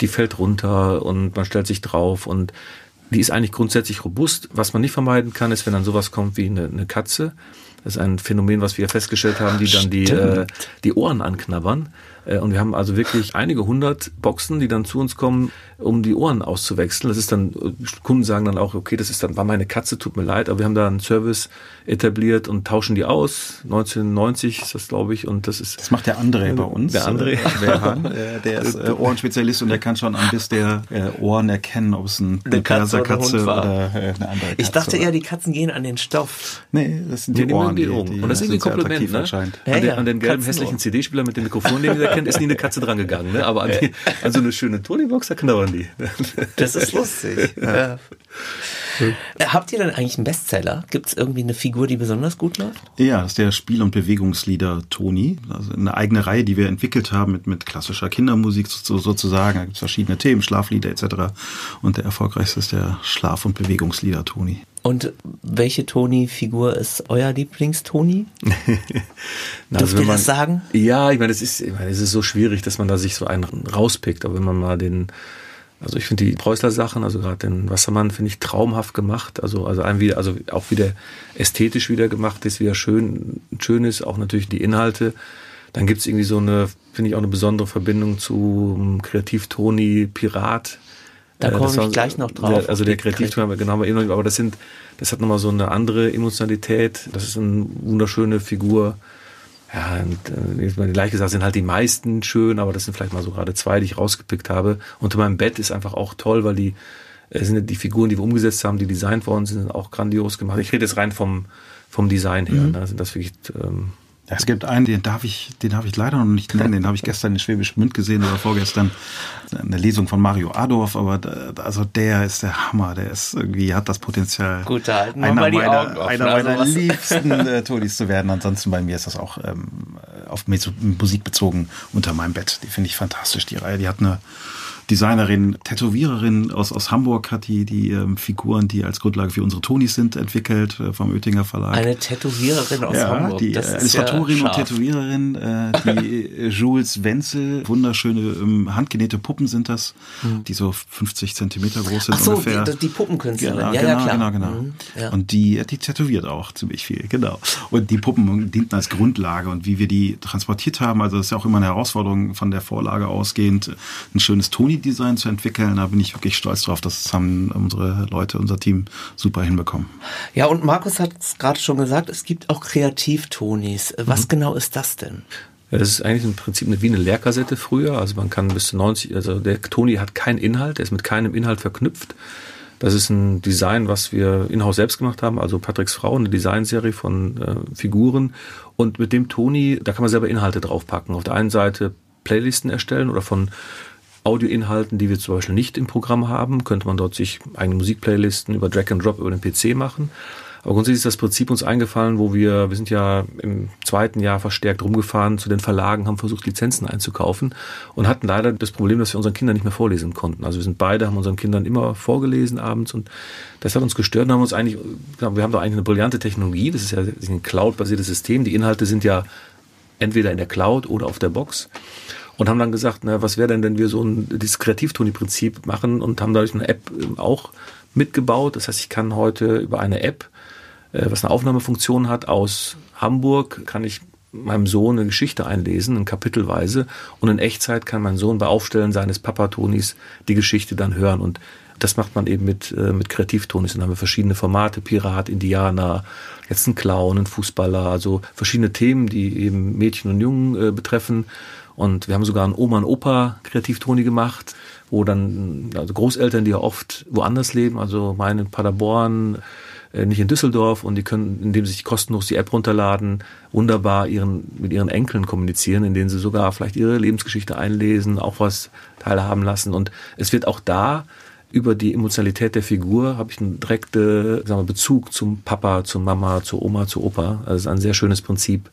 die fällt runter und man stellt sich drauf und die ist eigentlich grundsätzlich robust. Was man nicht vermeiden kann, ist, wenn dann sowas kommt wie eine, eine Katze. Das ist ein Phänomen, was wir festgestellt haben, die dann die, äh, die Ohren anknabbern. Äh, und wir haben also wirklich einige hundert Boxen, die dann zu uns kommen, um die Ohren auszuwechseln. Das ist dann, Kunden sagen dann auch, okay, das ist dann, war meine Katze, tut mir leid, aber wir haben da einen Service etabliert und tauschen die aus. 1990 ist das, glaube ich, und das ist. Das macht der André bei uns. Der André. Äh, der ist äh, Ohrenspezialist und der kann schon an Biss der äh, Ohren erkennen, ob es ein, eine Katze, Katze oder, oder äh, eine andere Katze Ich dachte eher, die Katzen gehen an den Stoff. Nee, das sind die, die Ohren. Die, die, und das ist irgendwie ein Kompliment, ne? An, den, an den gelben hässlichen CD-Spieler mit dem Mikrofon, den ihr kennt, ist nie eine Katze dran gegangen, ne? Aber an, die, an so eine schöne Tonybox, da knabbern die. Das ist lustig. Ja. Habt ihr denn eigentlich einen Bestseller? Gibt es irgendwie eine Figur, die besonders gut läuft? Ja, das ist der Spiel- und Bewegungslieder Toni. Also eine eigene Reihe, die wir entwickelt haben mit, mit klassischer Kindermusik so, sozusagen. Da gibt es verschiedene Themen, Schlaflieder etc. Und der erfolgreichste ist der Schlaf- und Bewegungslieder Toni. Und welche Toni-Figur ist euer Lieblings-Toni? Dürft also ihr das sagen? Ja, ich meine, es ist, ich meine, es ist so schwierig, dass man da sich so einen rauspickt. Aber wenn man mal den also ich finde die Preußler Sachen, also gerade den Wassermann, finde ich traumhaft gemacht. Also, also ein wieder, also auch wieder ästhetisch wieder gemacht ist, wieder schön, schön ist, auch natürlich die Inhalte. Dann gibt's irgendwie so eine, finde ich auch eine besondere Verbindung zu Kreativ-Toni Pirat. Da komme ich gleich noch drauf. Der, also der Kreativton, genau, aber das sind, das hat nochmal so eine andere Emotionalität. Das ist eine wunderschöne Figur ja, und, äh, gleich gesagt sind halt die meisten schön, aber das sind vielleicht mal so gerade zwei, die ich rausgepickt habe. Unter meinem Bett ist einfach auch toll, weil die äh, sind die Figuren, die wir umgesetzt haben, die designt worden sind, sind auch grandios gemacht. Ich rede jetzt rein vom vom Design her. Mhm. Ne? Sind das wirklich ähm, es gibt einen, den darf ich, den darf ich leider noch nicht nennen. Den habe ich gestern in Schwäbisch Münd gesehen oder vorgestern. Eine Lesung von Mario Adorf, aber da, also der ist der Hammer. Der ist irgendwie, hat das Potenzial, Gut, halten einer meiner, einer also meiner liebsten äh, Tonis zu werden. Ansonsten bei mir ist das auch ähm, auf Musik bezogen unter meinem Bett. Die finde ich fantastisch, die Reihe. Die hat eine Designerin, Tätowiererin aus, aus Hamburg hat die, die ähm, Figuren, die als Grundlage für unsere Tonis sind, entwickelt äh, vom Oettinger Verlag. Eine Tätowiererin aus ja, Hamburg. Die das äh, ist Illustratorin ja und. Tätowiererin, äh, die äh, Jules Wenzel, wunderschöne ähm, handgenähte Puppen sind das, die so 50 Zentimeter groß sind. Ach so, ungefähr. die, die Puppenkünstlerin. Genau, ja, genau, ja, klar. genau, genau. Mhm, ja. Und die, die tätowiert auch ziemlich viel, genau. Und die Puppen dienten als Grundlage und wie wir die transportiert haben, also das ist ja auch immer eine Herausforderung von der Vorlage ausgehend, ein schönes Toni-Design zu entwickeln. Da bin ich wirklich stolz drauf. Das haben unsere Leute, unser Team super hinbekommen. ja, und Markus hat es gerade schon gesagt, es gibt auch Kreativtonis. Was Mhm. genau ist das denn? Das ist eigentlich im Prinzip eine, wie eine Lehrkassette früher. Also man kann bis zu 90, also der Toni hat keinen Inhalt, der ist mit keinem Inhalt verknüpft. Das ist ein Design, was wir in-house selbst gemacht haben, also Patricks Frau, eine Designserie von äh, Figuren. Und mit dem Toni, da kann man selber Inhalte draufpacken. Auf der einen Seite Playlisten erstellen oder von Audioinhalten, die wir zum Beispiel nicht im Programm haben, könnte man dort sich eigene Musikplaylisten über Drag and Drop über den PC machen. Aber grundsätzlich ist das Prinzip uns eingefallen, wo wir, wir sind ja im zweiten Jahr verstärkt rumgefahren zu den Verlagen, haben versucht, Lizenzen einzukaufen und hatten leider das Problem, dass wir unseren Kindern nicht mehr vorlesen konnten. Also wir sind beide, haben unseren Kindern immer vorgelesen abends und das hat uns gestört und haben uns eigentlich, wir haben doch eigentlich eine brillante Technologie, das ist ja ein Cloud-basiertes System, die Inhalte sind ja entweder in der Cloud oder auf der Box und haben dann gesagt, na, was wäre denn, wenn wir so ein dieses Kreativtoni-Prinzip machen und haben dadurch eine App ähm, auch mitgebaut. Das heißt, ich kann heute über eine App, äh, was eine Aufnahmefunktion hat, aus Hamburg, kann ich meinem Sohn eine Geschichte einlesen, in Kapitelweise und in Echtzeit kann mein Sohn bei Aufstellen seines Papatonis die Geschichte dann hören und das macht man eben mit, äh, mit Kreativtonis. Und dann haben wir verschiedene Formate, Pirat, Indianer, jetzt ein Clown, ein Fußballer, also verschiedene Themen, die eben Mädchen und Jungen äh, betreffen. Und wir haben sogar einen Oma und Opa Kreativtoni gemacht, wo dann also Großeltern, die ja oft woanders leben, also meine in Paderborn, äh, nicht in Düsseldorf und die können, indem sie sich kostenlos die App runterladen, wunderbar ihren, mit ihren Enkeln kommunizieren, in denen sie sogar vielleicht ihre Lebensgeschichte einlesen, auch was teilhaben lassen. Und es wird auch da über die Emotionalität der Figur habe ich einen direkten sagen wir, Bezug zum Papa, zur Mama, zur Oma, zur Opa. Also es ist ein sehr schönes Prinzip,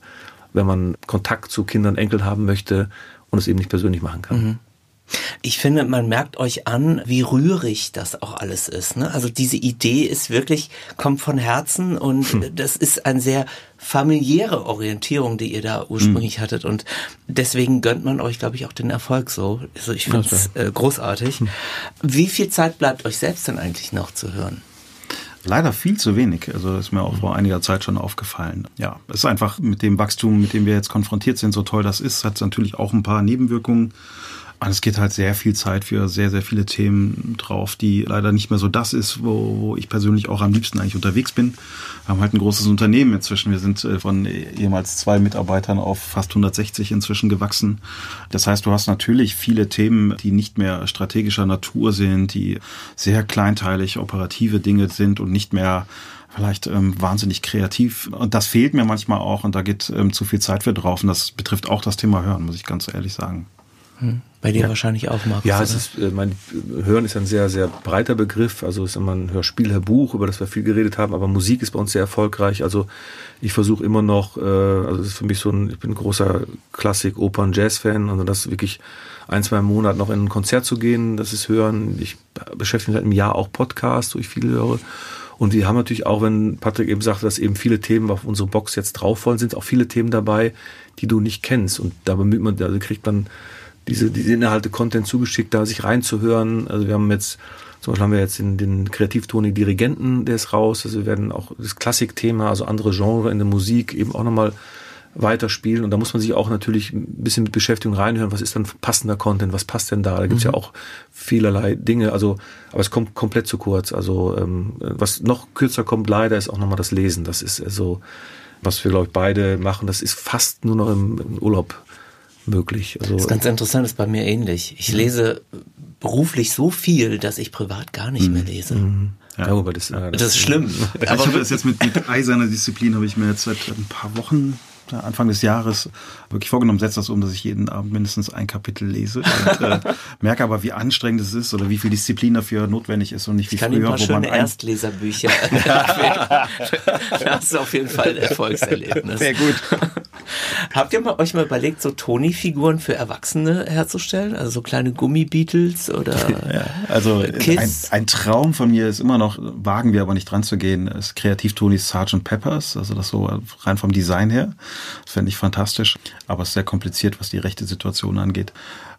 wenn man Kontakt zu Kindern, Enkeln haben möchte und es eben nicht persönlich machen kann. Ich finde, man merkt euch an, wie rührig das auch alles ist. Ne? Also diese Idee ist wirklich, kommt von Herzen und das ist eine sehr familiäre Orientierung, die ihr da ursprünglich hattet. Und deswegen gönnt man euch, glaube ich, auch den Erfolg so. Also ich finde es äh, großartig. Wie viel Zeit bleibt euch selbst denn eigentlich noch zu hören? Leider viel zu wenig. Also ist mir auch vor einiger Zeit schon aufgefallen. Ja, es ist einfach mit dem Wachstum, mit dem wir jetzt konfrontiert sind, so toll das ist, hat es natürlich auch ein paar Nebenwirkungen. Und es geht halt sehr viel Zeit für sehr, sehr viele Themen drauf, die leider nicht mehr so das ist, wo, wo ich persönlich auch am liebsten eigentlich unterwegs bin. Wir haben halt ein großes Unternehmen inzwischen. Wir sind äh, von ehemals zwei Mitarbeitern auf fast 160 inzwischen gewachsen. Das heißt, du hast natürlich viele Themen, die nicht mehr strategischer Natur sind, die sehr kleinteilig operative Dinge sind und nicht mehr vielleicht ähm, wahnsinnig kreativ. Und das fehlt mir manchmal auch und da geht ähm, zu viel Zeit für drauf. Und das betrifft auch das Thema Hören, muss ich ganz ehrlich sagen. Bei dir wahrscheinlich auch, Markus. Ja, es ist, äh, mein, Hören ist ein sehr, sehr breiter Begriff. Also es ist immer ein Hörspiel, Hörbuch, über das wir viel geredet haben, aber Musik ist bei uns sehr erfolgreich. Also ich versuche immer noch, äh, also es ist für mich so ein, ich bin ein großer Klassik, Opern, Jazz-Fan, also das wirklich ein, zwei Monate noch in ein Konzert zu gehen, das ist Hören. Ich beschäftige mich seit einem Jahr auch Podcasts, wo ich viel höre. Und wir haben natürlich auch, wenn Patrick eben sagte, dass eben viele Themen auf unsere Box jetzt drauf wollen, sind auch viele Themen dabei, die du nicht kennst. Und da bemüht man, also kriegt man diese, diese Inhalte, Content zugeschickt, da sich reinzuhören. Also wir haben jetzt, zum Beispiel haben wir jetzt den, den Kreativtoni Dirigenten, der ist raus. Also wir werden auch das Klassikthema, also andere Genre in der Musik eben auch nochmal weiterspielen. Und da muss man sich auch natürlich ein bisschen mit Beschäftigung reinhören. Was ist dann passender Content? Was passt denn da? Da gibt's ja auch vielerlei Dinge. Also, aber es kommt komplett zu kurz. Also, ähm, was noch kürzer kommt leider, ist auch nochmal das Lesen. Das ist also, was wir, glaube ich, beide machen. Das ist fast nur noch im, im Urlaub möglich. Also, Das ist ganz interessant, ist bei mir ähnlich. Ich lese beruflich so viel, dass ich privat gar nicht mehr lese. ja, aber das, äh, Das ist schlimm. ich Aber habe das jetzt mit, mit eiserner Disziplin, habe ich mir jetzt seit ein paar Wochen, ja, Anfang des Jahres, wirklich vorgenommen, setze das um, dass ich jeden Abend mindestens ein Kapitel lese. Und, äh, merke aber, wie anstrengend es ist oder wie viel Disziplin dafür notwendig ist und nicht wie ich kann früher, ein paar wo man schöne Erstleserbücher. das ist auf jeden Fall ein Erfolgserlebnis. Sehr gut. Habt ihr mal, euch mal überlegt, so Toni-Figuren für Erwachsene herzustellen? Also so kleine Gummibeatles oder ja, Also ein, ein, Traum von mir ist immer noch, wagen wir aber nicht dran zu gehen, ist Kreativ-Tonis Sgt. Peppers, also das so rein vom Design her. Das fände ich fantastisch, aber es ist sehr kompliziert, was die rechte Situation angeht.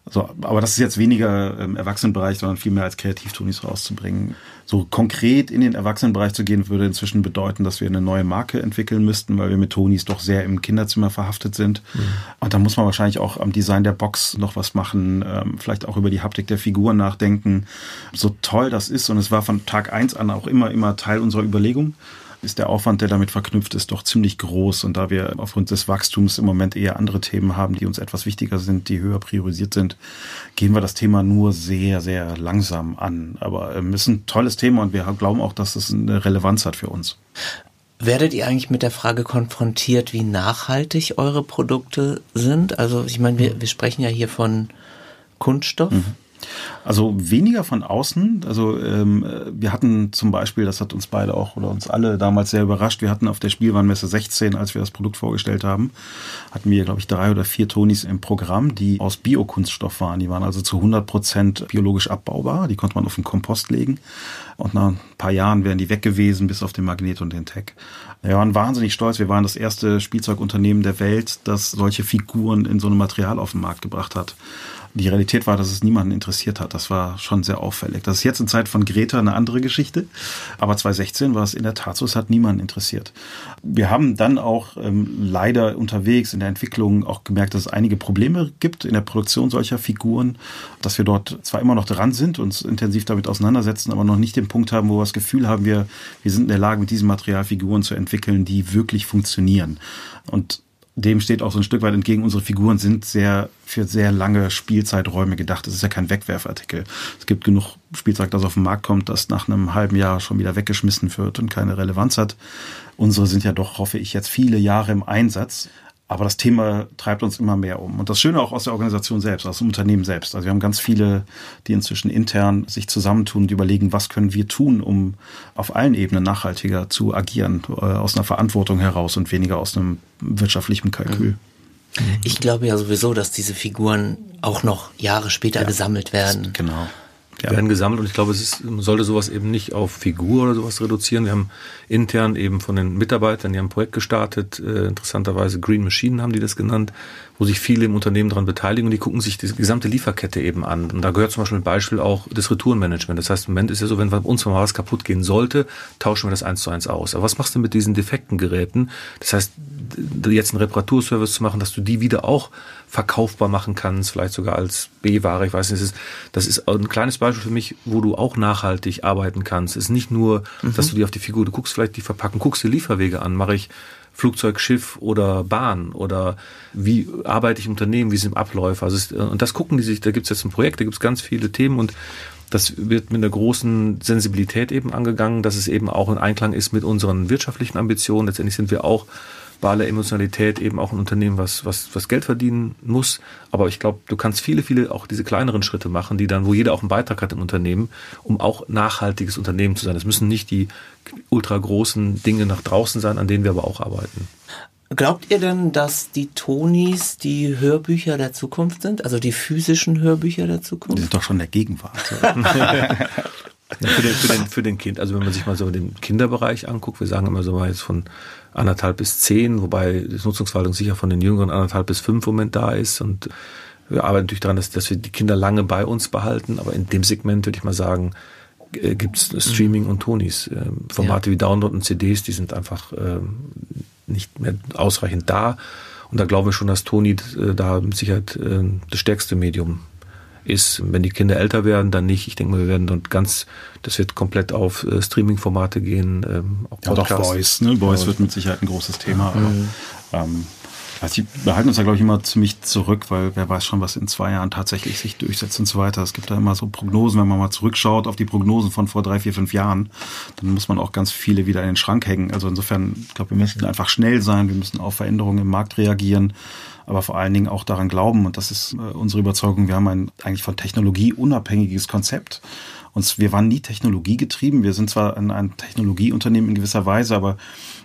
So, aber das ist jetzt weniger im Erwachsenenbereich, sondern vielmehr als Kreativtonis rauszubringen. So konkret in den Erwachsenenbereich zu gehen, würde inzwischen bedeuten, dass wir eine neue Marke entwickeln müssten, weil wir mit Tonis doch sehr im Kinderzimmer verhaftet sind. Mhm. Und da muss man wahrscheinlich auch am Design der Box noch was machen, ähm, vielleicht auch über die Haptik der Figuren nachdenken. So toll das ist, und es war von Tag eins an auch immer, immer Teil unserer Überlegung ist der Aufwand, der damit verknüpft ist, doch ziemlich groß. Und da wir aufgrund des Wachstums im Moment eher andere Themen haben, die uns etwas wichtiger sind, die höher priorisiert sind, gehen wir das Thema nur sehr, sehr langsam an. Aber ähm, es ist ein tolles Thema und wir glauben auch, dass es eine Relevanz hat für uns. Werdet ihr eigentlich mit der Frage konfrontiert, wie nachhaltig eure Produkte sind? Also ich meine, wir, wir sprechen ja hier von Kunststoff. Mhm. Also weniger von außen. Also ähm, wir hatten zum Beispiel, das hat uns beide auch oder uns alle damals sehr überrascht, wir hatten auf der Spielwarenmesse 16, als wir das Produkt vorgestellt haben, hatten wir, glaube ich, drei oder vier Tonis im Programm, die aus Biokunststoff waren. Die waren also zu 100 Prozent biologisch abbaubar. Die konnte man auf den Kompost legen. Und nach ein paar Jahren wären die weg gewesen, bis auf den Magnet und den Tag. Wir waren wahnsinnig stolz. Wir waren das erste Spielzeugunternehmen der Welt, das solche Figuren in so einem Material auf den Markt gebracht hat die Realität war, dass es niemanden interessiert hat. Das war schon sehr auffällig. Das ist jetzt in Zeit von Greta eine andere Geschichte. Aber 2016 war es in der Tat so, es hat niemanden interessiert. Wir haben dann auch ähm, leider unterwegs in der Entwicklung auch gemerkt, dass es einige Probleme gibt in der Produktion solcher Figuren, dass wir dort zwar immer noch dran sind, uns intensiv damit auseinandersetzen, aber noch nicht den Punkt haben, wo wir das Gefühl haben, wir, wir sind in der Lage, mit diesem Material Figuren zu entwickeln, die wirklich funktionieren. Und dem steht auch so ein Stück weit entgegen. Unsere Figuren sind sehr für sehr lange Spielzeiträume gedacht. Das ist ja kein Wegwerfartikel. Es gibt genug Spielzeug, das auf den Markt kommt, das nach einem halben Jahr schon wieder weggeschmissen wird und keine Relevanz hat. Unsere sind ja doch, hoffe ich, jetzt viele Jahre im Einsatz. Aber das Thema treibt uns immer mehr um. Und das Schöne auch aus der Organisation selbst, aus dem Unternehmen selbst. Also wir haben ganz viele, die inzwischen intern sich zusammentun, die überlegen, was können wir tun, um auf allen Ebenen nachhaltiger zu agieren, äh, aus einer Verantwortung heraus und weniger aus einem wirtschaftlichen Kalkül. Ich glaube ja sowieso, dass diese Figuren auch noch Jahre später ja, gesammelt werden. Genau ja. werden gesammelt und ich glaube, es ist, man sollte sowas eben nicht auf Figur oder sowas reduzieren. Wir haben intern eben von den Mitarbeitern, die haben ein Projekt gestartet, äh, interessanterweise Green Machine haben die das genannt, wo sich viele im Unternehmen daran beteiligen und die gucken sich die gesamte Lieferkette eben an. Und da gehört zum Beispiel ein Beispiel auch das Retourenmanagement. Das heißt, im Moment ist ja so, wenn bei uns mal was kaputt gehen sollte, tauschen wir das eins zu eins aus. Aber was machst du mit diesen defekten Geräten? Das heißt, jetzt einen Reparaturservice zu machen, dass du die wieder auch verkaufbar machen kannst, vielleicht sogar als B-Ware. Ich weiß nicht, das ist, das ist ein kleines Beispiel für mich, wo du auch nachhaltig arbeiten kannst. Es ist nicht nur, mhm. dass du dir auf die Figur, du guckst vielleicht die Verpackung, guckst die Lieferwege an, mache ich Flugzeug, Schiff oder Bahn oder wie arbeite ich im Unternehmen, wie sind Abläufe. Also es, und das gucken die sich, da gibt es jetzt ein Projekt, da gibt es ganz viele Themen und das wird mit einer großen Sensibilität eben angegangen, dass es eben auch in Einklang ist mit unseren wirtschaftlichen Ambitionen. Letztendlich sind wir auch aller Emotionalität eben auch ein Unternehmen, was, was, was Geld verdienen muss. Aber ich glaube, du kannst viele, viele auch diese kleineren Schritte machen, die dann, wo jeder auch einen Beitrag hat im Unternehmen, um auch nachhaltiges Unternehmen zu sein. Es müssen nicht die ultra großen Dinge nach draußen sein, an denen wir aber auch arbeiten. Glaubt ihr denn, dass die Tonis die Hörbücher der Zukunft sind? Also die physischen Hörbücher der Zukunft? Die sind doch schon der Gegenwart. Für, den, für, den, für den Kind, also wenn man sich mal so den Kinderbereich anguckt, wir sagen immer so mal jetzt von anderthalb bis zehn, wobei das Nutzungsverhalten sicher von den Jüngeren anderthalb bis fünf im Moment da ist und wir arbeiten natürlich daran, dass, dass wir die Kinder lange bei uns behalten, aber in dem Segment würde ich mal sagen, äh, gibt es Streaming und Tonis. Äh, Formate ja. wie Download und CDs, die sind einfach äh, nicht mehr ausreichend da. Und da glauben wir schon, dass Toni äh, da mit Sicherheit äh, das stärkste Medium ist. Wenn die Kinder älter werden, dann nicht. Ich denke mal, wir werden dann ganz, das wird komplett auf äh, Streaming-Formate gehen. Ähm, auch ja, auch Voice. Ne? Voice wird mit Sicherheit ein großes Thema. Mhm. Aber, ähm, also wir halten uns da, glaube ich, immer ziemlich zurück, weil wer weiß schon, was in zwei Jahren tatsächlich sich durchsetzt und so weiter. Es gibt da immer so Prognosen, wenn man mal zurückschaut auf die Prognosen von vor drei, vier, fünf Jahren, dann muss man auch ganz viele wieder in den Schrank hängen. Also insofern, ich glaube, wir müssen einfach schnell sein, wir müssen auf Veränderungen im Markt reagieren. Aber vor allen Dingen auch daran glauben. Und das ist äh, unsere Überzeugung. Wir haben ein eigentlich von Technologie unabhängiges Konzept. Und wir waren nie technologiegetrieben. Wir sind zwar ein, ein Technologieunternehmen in gewisser Weise, aber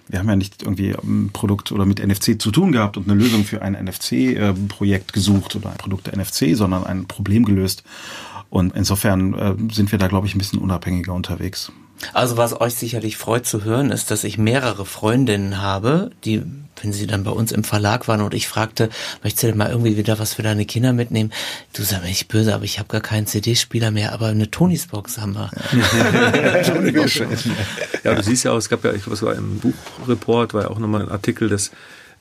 wir haben ja nicht irgendwie ein Produkt oder mit NFC zu tun gehabt und eine Lösung für ein NFC-Projekt gesucht oder ein Produkt der NFC, sondern ein Problem gelöst. Und insofern äh, sind wir da, glaube ich, ein bisschen unabhängiger unterwegs. Also was euch sicherlich freut zu hören, ist, dass ich mehrere Freundinnen habe, die, wenn sie dann bei uns im Verlag waren und ich fragte, möchtest du denn mal irgendwie wieder was für deine Kinder mitnehmen? Du sagst mir nicht böse, aber ich habe gar keinen CD-Spieler mehr, aber eine Tonys Box haben wir. ja, du siehst ja auch, es gab ja, ich glaube, es war im Buchreport, war ja auch nochmal ein Artikel, dass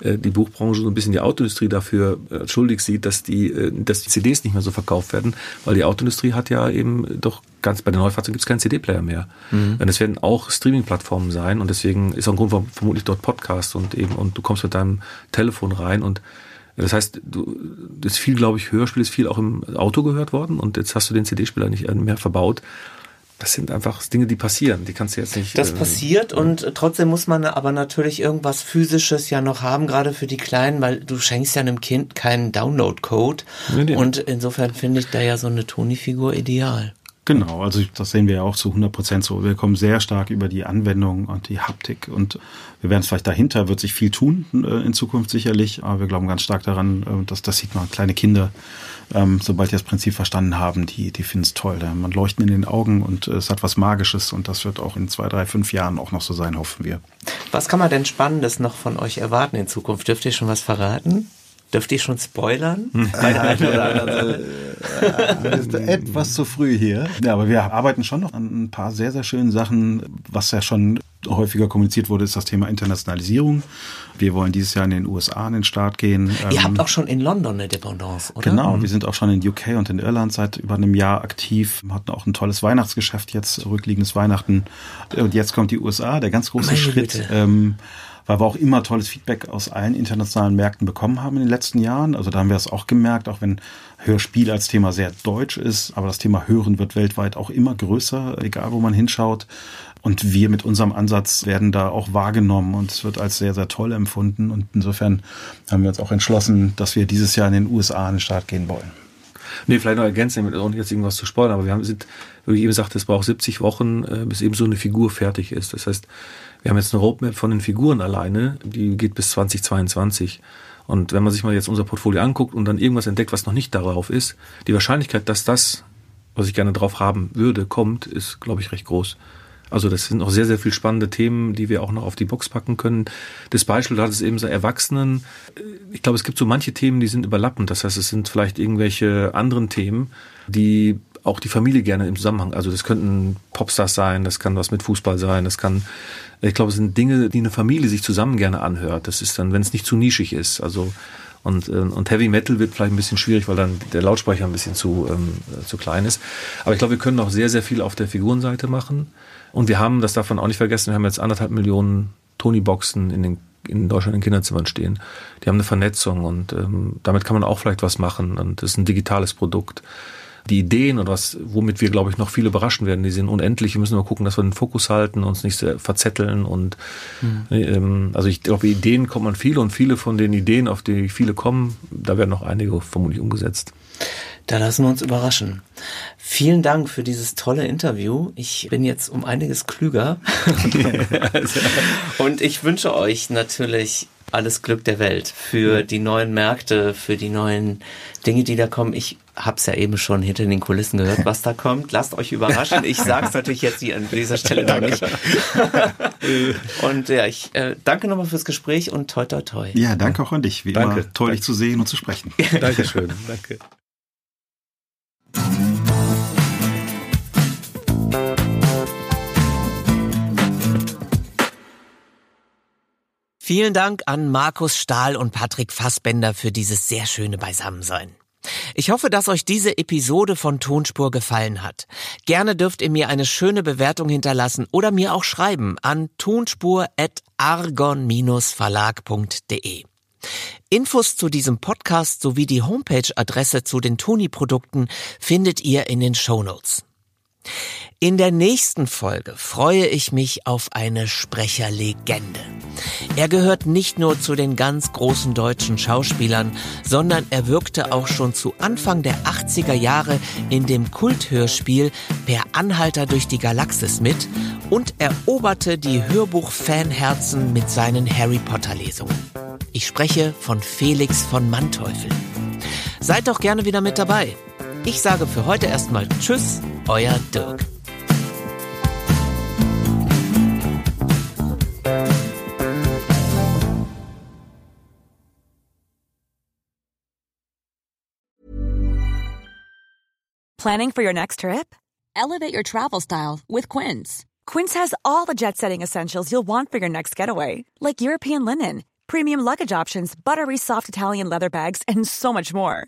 die Buchbranche so ein bisschen die Autoindustrie dafür äh, schuldig sieht, dass die, äh, dass die CDs nicht mehr so verkauft werden, weil die Autoindustrie hat ja eben doch ganz bei den Neufahrzeugen gibt es keinen CD-Player mehr. Mhm. Und es werden auch Streaming-Plattformen sein und deswegen ist auch ein Grund, warum vermutlich dort Podcast und eben und du kommst mit deinem Telefon rein und das heißt, du, das viel, glaube ich, Hörspiel ist viel auch im Auto gehört worden und jetzt hast du den CD-Spieler nicht mehr verbaut das sind einfach Dinge, die passieren. Die kannst du jetzt nicht. Das äh, passiert und trotzdem muss man aber natürlich irgendwas Physisches ja noch haben, gerade für die Kleinen, weil du schenkst ja einem Kind keinen Download-Code. Nee, nee. Und insofern finde ich da ja so eine Toni-Figur ideal. Genau, also das sehen wir ja auch zu 100 Prozent so. Wir kommen sehr stark über die Anwendung und die Haptik und wir werden es vielleicht dahinter, wird sich viel tun äh, in Zukunft sicherlich, aber wir glauben ganz stark daran, äh, dass das sieht man, kleine Kinder, ähm, sobald die das Prinzip verstanden haben, die, die finden es toll. Man leuchten in den Augen und äh, es hat was Magisches und das wird auch in zwei, drei, fünf Jahren auch noch so sein, hoffen wir. Was kann man denn Spannendes noch von euch erwarten in Zukunft? Dürft ihr schon was verraten? Dürft ihr schon spoilern? Nein, ist etwas zu früh hier. Ja, aber wir arbeiten schon noch an ein paar sehr, sehr schönen Sachen. Was ja schon häufiger kommuniziert wurde, ist das Thema Internationalisierung. Wir wollen dieses Jahr in den USA an den Start gehen. Ihr ähm, habt auch schon in London eine Dependance, oder? Genau, mhm. wir sind auch schon in UK und in Irland seit über einem Jahr aktiv. Wir hatten auch ein tolles Weihnachtsgeschäft jetzt, zurückliegendes Weihnachten. Und jetzt kommt die USA, der ganz große Meine Schritt. Ähm, weil wir auch immer tolles Feedback aus allen internationalen Märkten bekommen haben in den letzten Jahren. Also da haben wir es auch gemerkt, auch wenn Hörspiel als Thema sehr deutsch ist, aber das Thema Hören wird weltweit auch immer größer, egal wo man hinschaut. Und wir mit unserem Ansatz werden da auch wahrgenommen und es wird als sehr, sehr toll empfunden. Und insofern haben wir uns auch entschlossen, dass wir dieses Jahr in den USA an den Start gehen wollen. Nee, vielleicht noch ergänzen, nicht jetzt irgendwas zu spoilern, aber wir haben, sind, wie ich eben sagte, es braucht 70 Wochen, äh, bis eben so eine Figur fertig ist. Das heißt, wir haben jetzt eine Roadmap von den Figuren alleine, die geht bis 2022. Und wenn man sich mal jetzt unser Portfolio anguckt und dann irgendwas entdeckt, was noch nicht darauf ist, die Wahrscheinlichkeit, dass das, was ich gerne drauf haben würde, kommt, ist, glaube ich, recht groß. Also das sind noch sehr, sehr viel spannende Themen, die wir auch noch auf die Box packen können. Das Beispiel, du hattest eben so Erwachsenen. Ich glaube, es gibt so manche Themen, die sind überlappend. Das heißt, es sind vielleicht irgendwelche anderen Themen, die auch die Familie gerne im Zusammenhang, also das könnten Popstars sein, das kann was mit Fußball sein, das kann ich glaube, es sind Dinge, die eine Familie sich zusammen gerne anhört. Das ist dann, wenn es nicht zu nischig ist. Also und, äh, und Heavy Metal wird vielleicht ein bisschen schwierig, weil dann der Lautsprecher ein bisschen zu, ähm, zu klein ist. Aber ich glaube, wir können noch sehr, sehr viel auf der Figurenseite machen. Und wir haben, das man auch nicht vergessen, wir haben jetzt anderthalb Millionen Tony-Boxen in den in Deutschland in Kinderzimmern stehen. Die haben eine Vernetzung und ähm, damit kann man auch vielleicht was machen. Und das ist ein digitales Produkt die Ideen oder was, womit wir, glaube ich, noch viele überraschen werden, die sind unendlich. Wir müssen nur gucken, dass wir den Fokus halten, uns nicht verzetteln und mhm. ähm, also ich glaube, Ideen kommt man viele und viele von den Ideen, auf die viele kommen, da werden noch einige vermutlich umgesetzt. Da lassen wir uns überraschen. Vielen Dank für dieses tolle Interview. Ich bin jetzt um einiges klüger. und ich wünsche euch natürlich alles Glück der Welt für die neuen Märkte, für die neuen Dinge, die da kommen. Ich habe es ja eben schon hinter den Kulissen gehört, was da kommt. Lasst euch überraschen. Ich sage es natürlich jetzt hier an dieser Stelle noch nicht. und ja, ich äh, danke nochmal fürs Gespräch und toi toi toi. Ja, danke auch an dich. Wie danke. immer toll, dich zu sehen und zu sprechen. Dankeschön. danke. Vielen Dank an Markus Stahl und Patrick Fassbender für dieses sehr schöne Beisammensein. Ich hoffe, dass euch diese Episode von Tonspur gefallen hat. Gerne dürft ihr mir eine schöne Bewertung hinterlassen oder mir auch schreiben an tonspur.argon-verlag.de. Infos zu diesem Podcast sowie die Homepage-Adresse zu den Toni-Produkten findet ihr in den Show Notes. In der nächsten Folge freue ich mich auf eine Sprecherlegende. Er gehört nicht nur zu den ganz großen deutschen Schauspielern, sondern er wirkte auch schon zu Anfang der 80er Jahre in dem Kulthörspiel Per Anhalter durch die Galaxis mit und eroberte die Hörbuch-Fanherzen mit seinen Harry Potter-Lesungen. Ich spreche von Felix von Manteuffel. Seid doch gerne wieder mit dabei. Ich sage für heute erstmal Tschüss, euer Dirk. Planning for your next trip? Elevate your travel style with Quince. Quince has all the jet setting essentials you'll want for your next getaway, like European linen, premium luggage options, buttery soft Italian leather bags, and so much more.